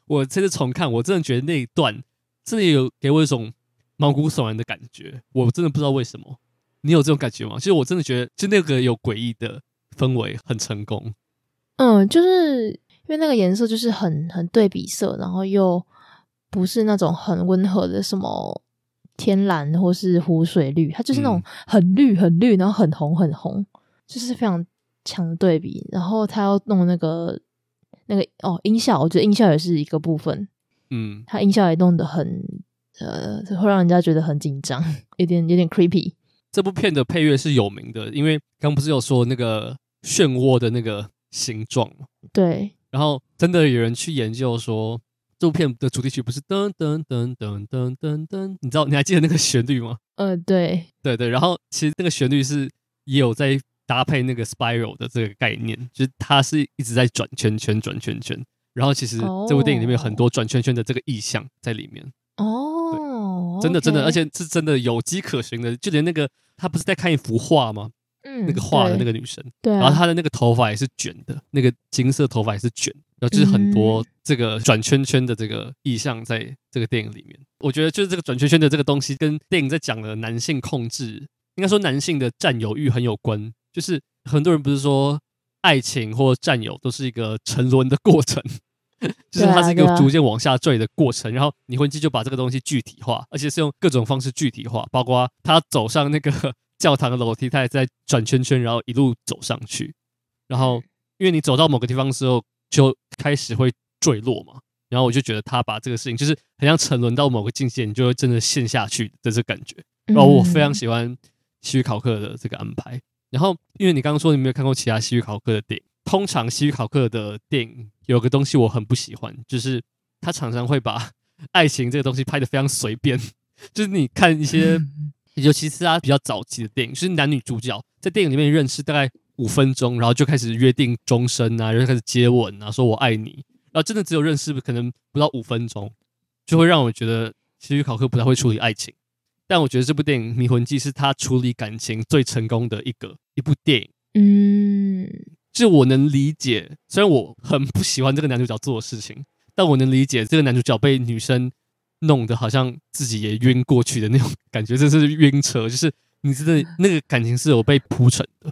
我这次重看，我真的觉得那一段真的有给我一种毛骨悚然的感觉，我真的不知道为什么，你有这种感觉吗？其实我真的觉得，就那个有诡异的氛围很成功。嗯，就是因为那个颜色就是很很对比色，然后又不是那种很温和的什么天蓝或是湖水绿，它就是那种很绿很绿，然后很红很红，就是非常强的对比。然后他要弄那个那个哦音效，我觉得音效也是一个部分。嗯，他音效也弄得很呃，会让人家觉得很紧张，有点有点 creepy。这部片的配乐是有名的，因为刚不是有说那个漩涡的那个。形状嘛对，然后真的有人去研究说，这部片的主题曲不是噔噔噔噔噔噔噔，你知道你还记得那个旋律吗？呃，对，对对，然后其实那个旋律是也有在搭配那个 spiral 的这个概念，就是它是一直在转圈圈转圈圈，然后其实这部电影里面有很多转圈圈的这个意象在里面哦，真的真的，而且是真的有迹可循的，就连那个他不是在看一幅画吗？嗯，那个画的那个女生，对，然后她的那个头发也是卷的，那个金色头发也是卷，然后就是很多这个转圈圈的这个意象在这个电影里面。我觉得就是这个转圈圈的这个东西跟电影在讲的男性控制，应该说男性的占有欲很有关。就是很多人不是说爱情或占有都是一个沉沦的过程，就是它是一个逐渐往下坠的过程。然后《迷魂记》就把这个东西具体化，而且是用各种方式具体化，包括他走上那个。教堂的楼梯，它也在转圈圈，然后一路走上去。然后，因为你走到某个地方的时候，就开始会坠落嘛。然后我就觉得他把这个事情，就是很像沉沦到某个境界，你就会真的陷下去的这感觉。然后我非常喜欢西域考克的这个安排。然后，因为你刚刚说你没有看过其他西域考克的电影，通常西域考克的电影有个东西我很不喜欢，就是他常常会把爱情这个东西拍得非常随便。就是你看一些。尤其是他比较早期的电影，就是男女主角在电影里面认识大概五分钟，然后就开始约定终身啊，然后开始接吻啊，说我爱你，然后真的只有认识可能不到五分钟，就会让我觉得其实考克不太会处理爱情。但我觉得这部电影《迷魂记》是他处理感情最成功的一个一部电影。嗯，就我能理解，虽然我很不喜欢这个男主角做的事情，但我能理解这个男主角被女生。弄得好像自己也晕过去的那种感觉，这是晕车，就是你真的那个感情是有被铺陈的，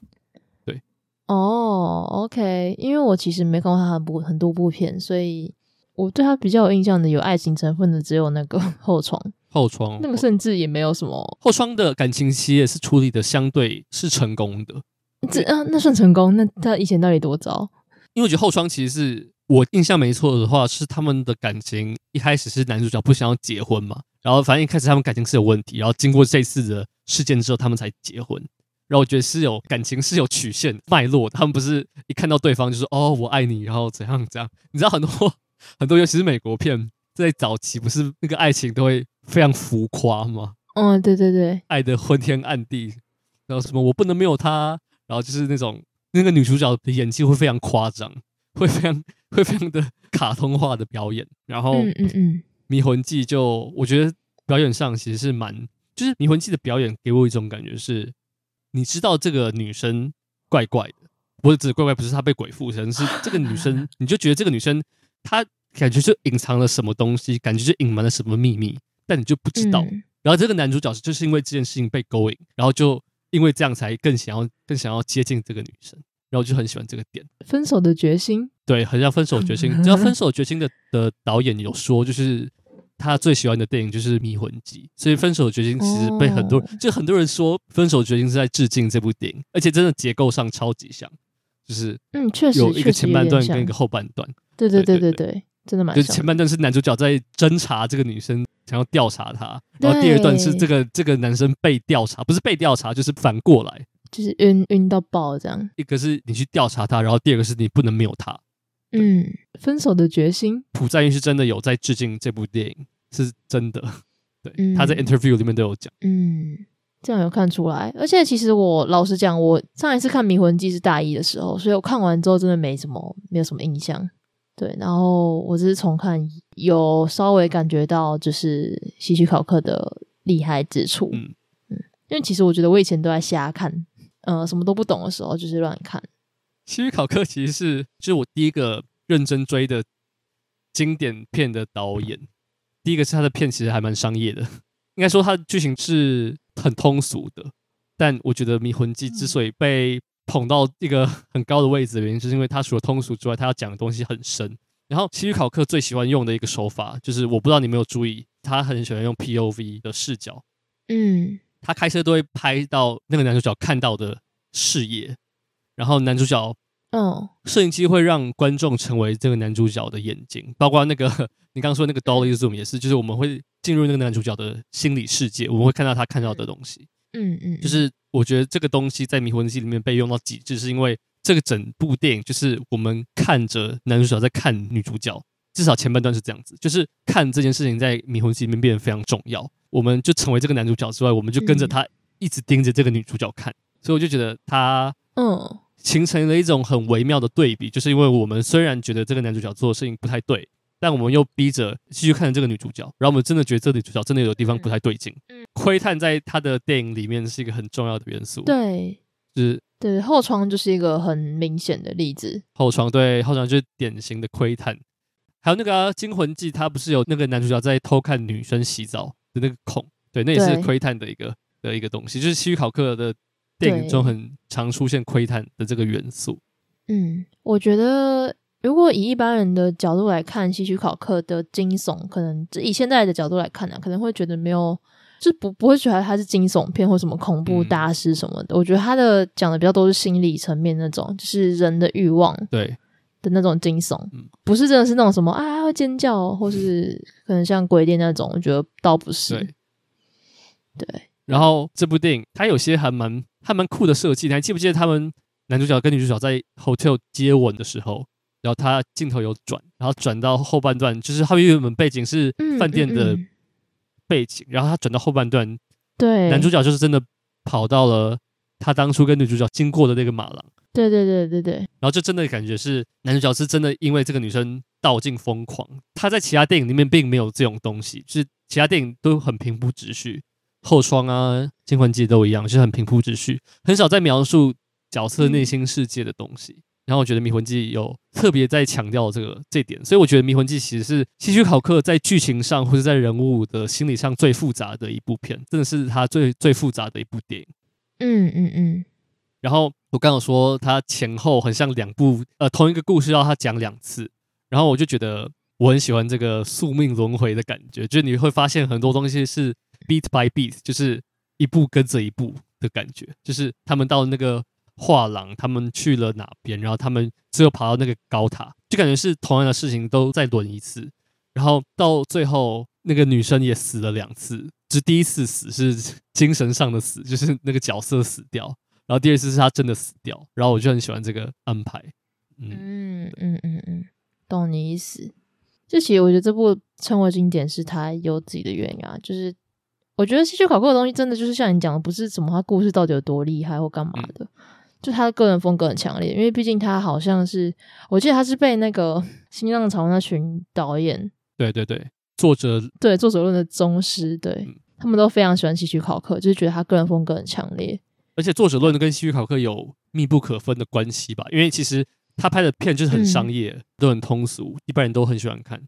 对。哦，OK，因为我其实没看过他很部很多部片，所以我对他比较有印象的有爱情成分的只有那个后窗，后窗那个甚至也没有什么。后窗的感情戏也是处理的相对是成功的，这啊那算成功？那他以前到底多糟？因为我觉得后窗其实是。我印象没错的话，是他们的感情一开始是男主角不想要结婚嘛，然后反正一开始他们感情是有问题，然后经过这次的事件之后，他们才结婚。然后我觉得是有感情是有曲线脉络的，他们不是一看到对方就说哦我爱你，然后怎样怎样。你知道很多很多，尤其是美国片，在早期不是那个爱情都会非常浮夸吗？嗯，对对对，爱的昏天暗地，然后什么我不能没有他，然后就是那种那个女主角的演技会非常夸张，会非常。会非常的卡通化的表演，然后嗯嗯嗯，迷魂记就我觉得表演上其实是蛮，就是迷魂记的表演给我一种感觉是，你知道这个女生怪怪的，不是指怪怪，不是她被鬼附身，是这个女生，你就觉得这个女生她感觉就隐藏了什么东西，感觉就隐瞒了什么秘密，但你就不知道。嗯、然后这个男主角就是因为这件事情被勾引，然后就因为这样才更想要更想要接近这个女生。然后我就很喜欢这个点，分手的决心，对，很像分手决心。你知道分手决心的 的导演有说，就是他最喜欢的电影就是《迷魂记》，所以分手决心其实被很多、哦、就很多人说分手决心是在致敬这部电影，而且真的结构上超级像，就是嗯，确实有一个前半段跟一个后半段，对对对对对，真的蛮像。就是前半段是男主角在侦查这个女生，想要调查她，然后第二段是这个这个男生被调查，不是被调查，就是反过来。就是晕晕到爆这样，一个是你去调查他，然后第二个是你不能没有他。嗯，分手的决心。朴赞郁是真的有在致敬这部电影，是真的。对，嗯、他在 interview 里面都有讲。嗯，这样有看出来。而且其实我老实讲，我上一次看《迷魂记》是大一的时候，所以我看完之后真的没什么，没有什么印象。对，然后我只是重看，有稍微感觉到就是希区考克的厉害之处。嗯嗯，因为其实我觉得我以前都在瞎看，呃，什么都不懂的时候就是乱看。希区考克其实是就是我第一个认真追的经典片的导演。第一个是他的片其实还蛮商业的，应该说他的剧情是很通俗的。但我觉得《迷魂记》之所以被捧到一个很高的位置的原因，就是因为他除了通俗之外，他要讲的东西很深。然后希区考克最喜欢用的一个手法，就是我不知道你有没有注意，他很喜欢用 POV 的视角。嗯，他开车都会拍到那个男主角看到的视野，然后男主角。嗯，摄影机会让观众成为这个男主角的眼睛，包括那个 你刚刚说那个 Dolly Zoom 也是，就是我们会进入那个男主角的心理世界，我们会看到他看到的东西。嗯嗯，就是我觉得这个东西在《迷魂记》里面被用到极致，是因为这个整部电影就是我们看着男主角在看女主角，至少前半段是这样子，就是看这件事情在《迷魂记》里面变得非常重要，我们就成为这个男主角之外，我们就跟着他一直盯着这个女主角看，所以我就觉得他嗯。形成了一种很微妙的对比，就是因为我们虽然觉得这个男主角做的事情不太对，但我们又逼着继续看着这个女主角，然后我们真的觉得这个女主角真的有地方不太对劲。嗯，窥探在他的电影里面是一个很重要的元素。对，就是对后窗就是一个很明显的例子。后窗对后窗就是典型的窥探，还有那个啊，《惊魂记》，它不是有那个男主角在偷看女生洗澡的那个孔？对，那也是窥探的一个的一个东西，就是希区考克的。电影中很常出现窥探的这个元素。嗯，我觉得如果以一般人的角度来看，希区考克的惊悚，可能以现在的角度来看呢、啊，可能会觉得没有，就不不会觉得他是惊悚片或什么恐怖大师什么的。嗯、我觉得他的讲的比较多是心理层面那种，就是人的欲望对的那种惊悚，嗯、不是真的是那种什么啊会尖叫，或是可能像鬼店那种，我觉得倒不是。对。对然后这部电影它有些还蛮还蛮酷的设计，你还记不记得他们男主角跟女主角在 hotel 接吻的时候，然后他镜头有转，然后转到后半段，就是他们原本背景是饭店的背景，嗯嗯嗯，然后他转到后半段，对，男主角就是真的跑到了他当初跟女主角经过的那个马廊，对对对对对，然后就真的感觉是男主角是真的因为这个女生道尽疯狂，他在其他电影里面并没有这种东西，就是其他电影都很平铺直叙。后窗啊，惊魂记都一样，就是很平铺直叙，很少在描述角色内心世界的东西。嗯、然后我觉得迷魂记有特别在强调这个这点，所以我觉得迷魂记其实是希区考克在剧情上或者在人物的心理上最复杂的一部片，真的是他最最复杂的一部电影。嗯嗯嗯。然后我刚刚说他前后很像两部，呃，同一个故事要他讲两次，然后我就觉得我很喜欢这个宿命轮回的感觉，就是你会发现很多东西是。beat by beat，就是一步跟着一步的感觉。就是他们到那个画廊，他们去了哪边，然后他们最后爬到那个高塔，就感觉是同样的事情都再轮一次。然后到最后，那个女生也死了两次，就第一次死是精神上的死，就是那个角色死掉，然后第二次是他真的死掉。然后我就很喜欢这个安排。嗯嗯嗯嗯嗯，懂你意思。就其实我觉得这部称为经典，是他有自己的原因啊，就是。我觉得希区考克的东西真的就是像你讲的，不是什么他故事到底有多厉害或干嘛的，嗯、就他的个人风格很强烈。因为毕竟他好像是，我记得他是被那个新浪潮那群导演，对对对，作者对作者论的宗师，对、嗯、他们都非常喜欢希区考克，就是觉得他个人风格很强烈。而且作者论跟希区考克有密不可分的关系吧？因为其实他拍的片就是很商业，嗯、都很通俗，一般人都很喜欢看。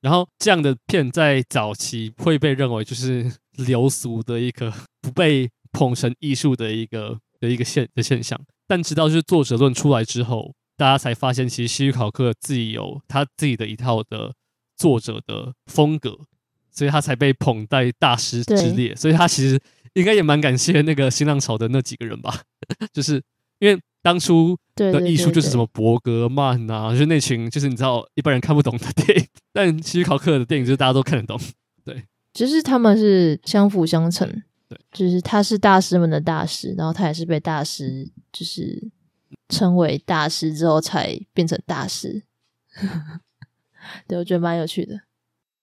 然后这样的片在早期会被认为就是 流俗的一个不被捧成艺术的一个的一个现的现象，但直到就是作者论出来之后，大家才发现其实希区考克自己有他自己的一套的作者的风格，所以他才被捧在大师之列。所以他其实应该也蛮感谢那个新浪潮的那几个人吧，就是因为。当初的艺术就是什么伯格曼、啊，就是那群就是你知道一般人看不懂的电影，但希区考克的电影就是大家都看得懂。对，就是他们是相辅相成。对，就是他是大师们的大师，然后他也是被大师就是称为大师之后才变成大师。对，我觉得蛮有趣的。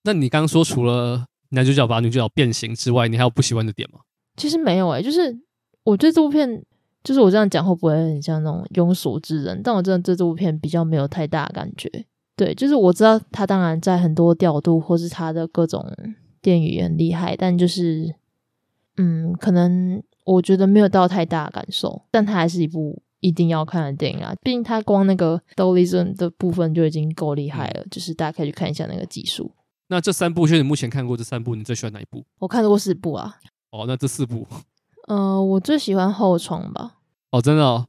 那你刚刚说除了男主角把女主角变形之外，你还有不喜欢的点吗？其实没有诶、欸，就是我对这部片，就是我这样讲会不会很像那种庸俗之人？但我真的对这部片比较没有太大感觉。对，就是我知道他当然在很多调度或是他的各种电影也很厉害，但就是嗯，可能我觉得没有到太大的感受。但它还是一部一定要看的电影啊！毕竟他光那个 Dolision 的部分就已经够厉害了，嗯、就是大家可以去看一下那个技术。那这三部，就是你目前看过这三部，你最喜欢哪一部？我看过四部啊。哦，那这四部，呃，我最喜欢后窗吧。哦，真的哦。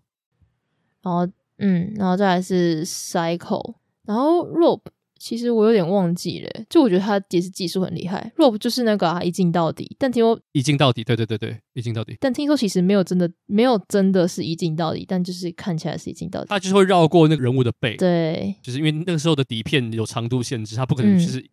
然后，嗯，然后再来是 Cycle，然后 Rope，其实我有点忘记了，就我觉得他也是技术很厉害。Rope 就是那个啊，一镜到底，但听说一镜到底，对对对对，一镜到底。但听说其实没有真的，没有真的是一镜到底，但就是看起来是一镜到底。他就是会绕过那个人物的背，对，就是因为那个时候的底片有长度限制，他不可能就是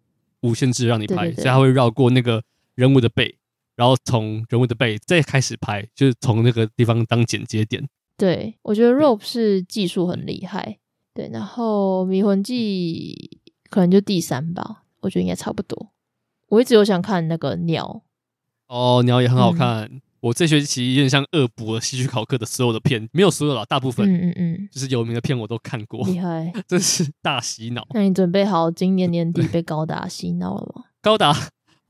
无限制让你拍，对对对，所以他会绕过那个人物的背。然后从人物的背再开始拍，就是从那个地方当剪接点。对，我觉得 Rope 是技术很厉害。对，然后迷魂记可能就第三吧，我觉得应该差不多。我一直有想看那个鸟。哦，鸟也很好看。嗯、我这学期有点像恶补了希区考克的所有的片，没有所有了，大部分。嗯嗯嗯，就是有名的片我都看过。厉害，真是大洗脑。那你准备好今年年底被高达洗脑了吗？高达。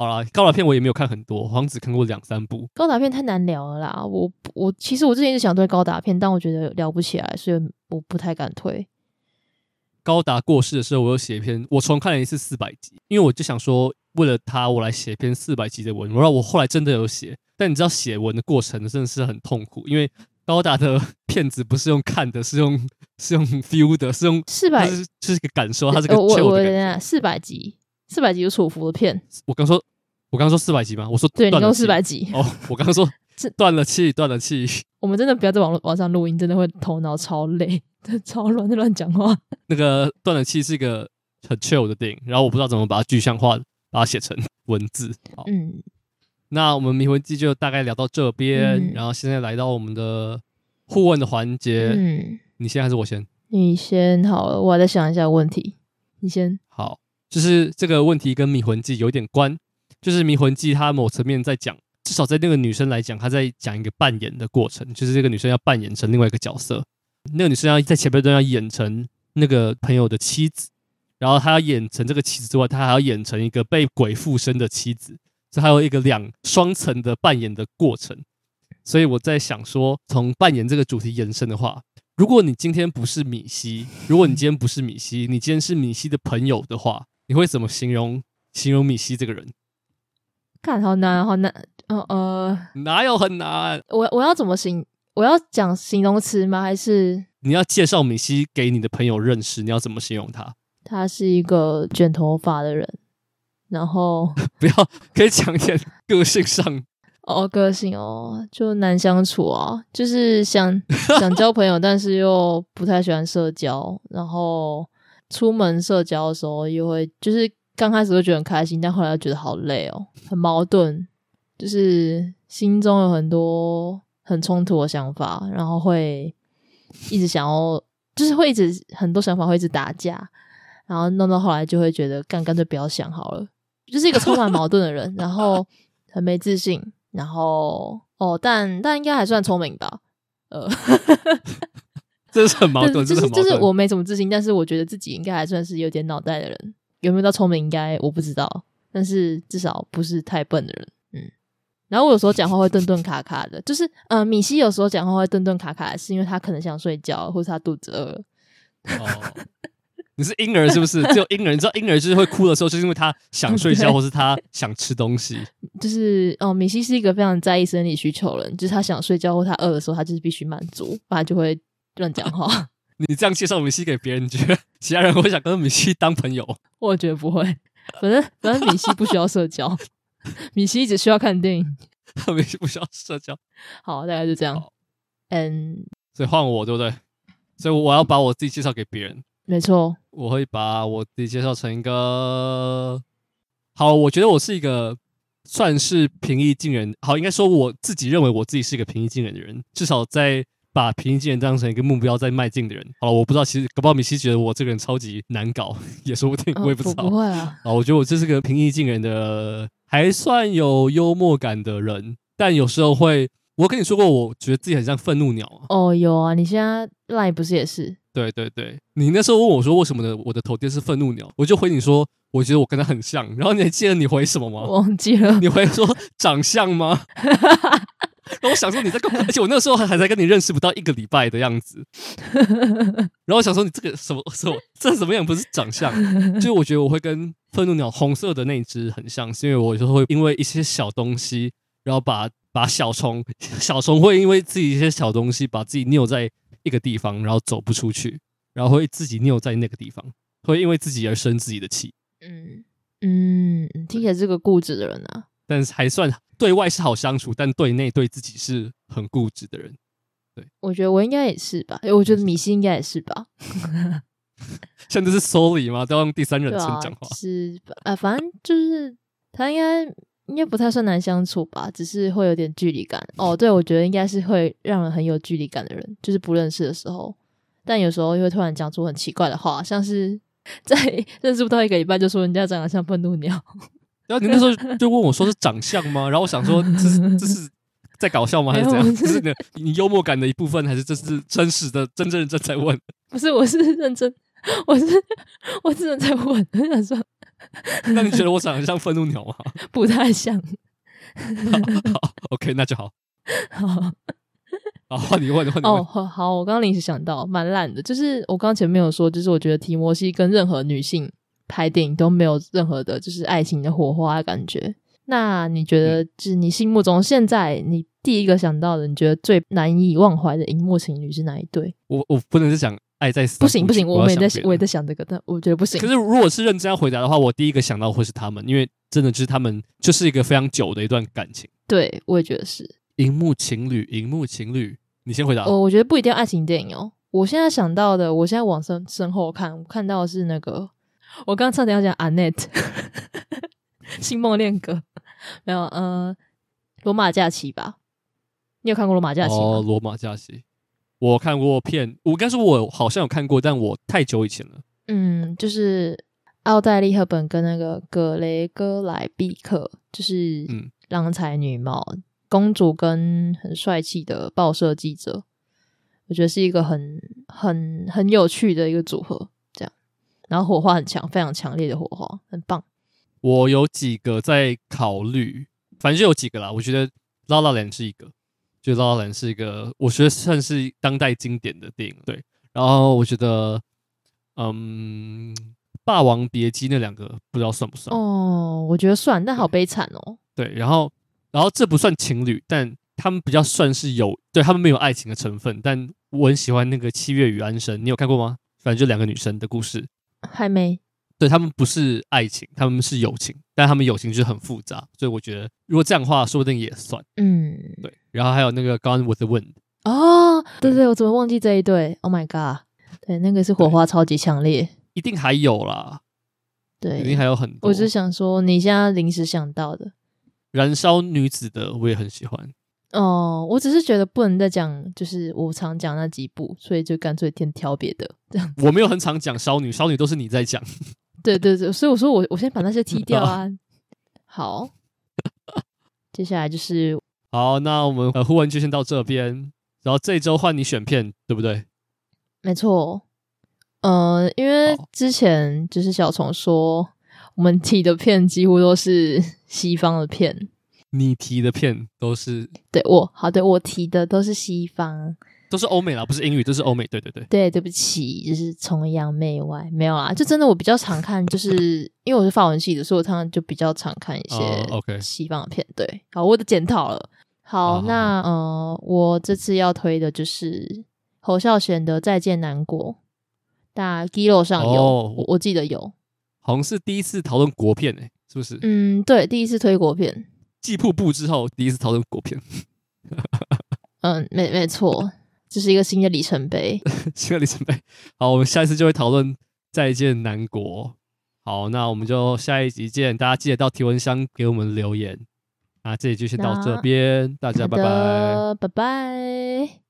好啦，高达片我也没有看很多，好像只看过两三部。高达片太难聊了啦，我我其实我之前一直想推高达片，但我觉得聊不起来，所以我不太敢推。高达过世的时候，我有写一篇，我重看了一次四百集，因为我就想说，为了他，我来写一篇四百集的文。然后我后来真的有写，但你知道写文的过程真的是很痛苦，因为高达的片子不是用看的，是用是用 feel 的，是用四百，就是就是个感受，它是个我我等下四百集，四百集有楚服的片，我刚说。我刚刚说四百集吗？我说对，你说四百集。哦，我刚刚说 断了气，断了气。我们真的不要在网络网上录音，真的会头脑超累，超乱，在乱讲话。那个断了气是一个很 chill 的电影，然后我不知道怎么把它具象化，把它写成文字。好，嗯，那我们迷魂记就大概聊到这边，嗯、然后现在来到我们的互问的环节。嗯，你先还是我先？你先好了，我还在想一下问题。你先。好，就是这个问题跟迷魂记有点关。就是《迷魂记》，它某层面在讲，至少在那个女生来讲，她在讲一个扮演的过程，就是这个女生要扮演成另外一个角色。那个女生要在前半段要演成那个朋友的妻子，然后她要演成这个妻子之外，她还要演成一个被鬼附身的妻子，这还有一个两双层的扮演的过程。所以我在想说，从扮演这个主题延伸的话，如果你今天不是米西，如果你今天不是米西，你今天是米西的朋友的话，你会怎么形容形容米西这个人？看好难，好难，呃呃，哪有很难？我我要怎么形？我要讲形容词吗？还是你要介绍米西给你的朋友认识？你要怎么形容他？他是一个卷头发的人，然后 不要可以讲一点个性上 哦，个性哦，就难相处啊，就是想想交朋友，但是又不太喜欢社交，然后出门社交的时候又会就是。刚开始会觉得很开心，但后来又觉得好累哦，很矛盾，就是心中有很多很冲突的想法，然后会一直想要，就是会一直很多想法会一直打架，然后弄到后来就会觉得干干脆不要想好了，就是一个充满矛盾的人，然后很没自信，然后哦，但但应该还算聪明吧，呃，这是很矛盾，就是就是我没什么自信，但是我觉得自己应该还算是有点脑袋的人。有没有到聪明？应该我不知道，但是至少不是太笨的人。嗯，然后我有时候讲话会顿顿卡卡的，就是呃，米西有时候讲话会顿顿卡卡的，是因为他可能想睡觉，或者他肚子饿了。哦，你是婴儿是不是？只有婴儿，你知道婴儿就是会哭的时候，就是因为他想睡觉，或是他想吃东西。就是哦，米西是一个非常在意生理需求的人，就是他想睡觉或他饿的时候，他就是必须满足，不然就会乱讲话。你这样介绍米西给别人，你觉得其他人会想跟米西当朋友？我觉得不会，反正反正米西不需要社交，米西只需要看电影。米西不需要社交，好，大概就这样。嗯，所以换我对不对？所以我要把我自己介绍给别人。没错，我会把我自己介绍成一个好。我觉得我是一个算是平易近人，好，应该说我自己认为我自己是一个平易近人的人，至少在。把平易近人当成一个目标在迈进的人，好了，我不知道，其实搞不好米西觉得我这个人超级难搞，也说不定，我也不知道。哦、不，不会啊，啊，我觉得我这是个平易近人的，还算有幽默感的人，但有时候会，我跟你说过，我觉得自己很像愤怒鸟啊。哦，有啊，你现在 Line 不是也是？对对对，你那时候问我说为什么呢？我的头贴是愤怒鸟，我就回你说，我觉得我跟他很像。然后你还记得你回什么吗？忘记了。你回说长相吗？然后我想说你在干嘛，而且我那时候还还在跟你认识不到一个礼拜的样子。然后我想说你这个什么什么这什么样不是长相？就我觉得我会跟愤怒鸟红色的那只很像，是因为我就会因为一些小东西，然后把把小虫小虫会因为自己一些小东西把自己扭在。一个地方，然后走不出去，然后会自己扭在那个地方，会因为自己而生自己的气。嗯嗯，听起来是个固执的人啊。但是还算对外是好相处，但对内对自己是很固执的人。对，我觉得我应该也是吧。哎，我觉得米西应该也是吧。现在是 Sorry 吗？都要用第三人称讲话。是啊，反正就是他应该。应该不太算难相处吧，只是会有点距离感。哦，对，我觉得应该是会让人很有距离感的人，就是不认识的时候，但有时候又会突然讲出很奇怪的话，像是在 认识不到一个礼拜就说人家长得像愤怒鸟。然后你那时候就问我说是长相吗？然后我想说这是这是在搞笑吗？还是怎样？这是你你幽默感的一部分，还是这是真实的真正认真在问？不是，我是认真，我是我真在问，我想说。那你觉得我长得像愤怒鸟吗？不太像。好，好，OK，那就好。好，好，换你问，换你问。哦，好，好，我刚刚临时想到，蛮烂的，就是我刚刚前面有说，就是我觉得提摩西跟任何女性拍电影都没有任何的，就是爱情的火花的感觉。那你觉得，就是你心目中现在你第一个想到的，你觉得最难以忘怀的荧幕情侣是哪一对？我我不能是想。爱在不行不行，我也在我也在想这个，但我觉得不行。可是如果是认真要回答的话，我第一个想到会是他们，因为真的就是他们就是一个非常久的一段感情。对，我也觉得是。荧幕情侣，荧幕情侣，你先回答。我我觉得不一定要爱情电影哦。我现在想到的，我现在往身身后看，我看到的是那个，我刚刚差点要讲 Annette，星梦恋歌没有？呃，罗马假期吧？你有看过罗马假期吗？哦，罗马假期。我看过片，我刚说我好像有看过，但我太久以前了。嗯，就是奥黛丽·赫本跟那个格雷戈莱·毕克，就是嗯郎才女貌、嗯、公主跟很帅气的报社记者，我觉得是一个很很很有趣的一个组合。然后火花很强，非常强烈的火花，很棒。我有几个在考虑，反正就有几个啦。我觉得《La La Land》是一个。就《La La Land》是一个，我觉得算是当代经典的电影。对，然后我觉得，嗯，《霸王别姬》那两个不知道算不算？哦，我觉得算，但好悲惨哦。对，然后，然后这不算情侣，但他们比较算是有，对他们没有爱情的成分。但我很喜欢那个《七月与安生》，你有看过吗？反正就两个女生的故事。还没。对，他们不是爱情，他们是友情，但他们友情就是很复杂，所以我觉得如果这样的话，说不定也算。嗯，对。然后还有那个《Gone with the Wind》哦，对对，我怎么忘记这一对？Oh my god！对，那个是火花超级强烈，一定还有啦。对，一定还有很多。我只想说，你现在临时想到的《燃烧女子》的，我也很喜欢。哦，我只是觉得不能再讲，就是我常讲那几部，所以就干脆先挑别的这样。我没有很常讲少女，少女都是你在讲。对对对，所以我说我我先把那些踢掉啊。好，接下来就是 好，那我们呃互文就先到这边，然后这周换你选片，对不对？没错，呃，因为之前就是小虫说我们提的片几乎都是西方的片，你提的片都是对我好，对我提的都是西方。都是欧美啦，不是英语，都是欧美。对对对，对，对不起，就是崇洋媚外，没有啦，就真的我比较常看，就是 因为我是法文系的，所以我常常就比较常看一些 OK 西方的片。对，好，我的检讨了。好，好那呃，我这次要推的就是侯孝贤的《再见南国》，大 Giloo 上有，哦、我我记得有，好像是第一次讨论国片诶、欸，是不是？嗯，对，第一次推国片，继瀑布之后第一次讨论国片。嗯，没没错。这是一个新的里程碑，新的里程碑。好，我们下一次就会讨论《再见南国》。好，那我们就下一集见。大家记得到提问箱给我们留言。那这里就先到这边，大家拜拜，拜拜。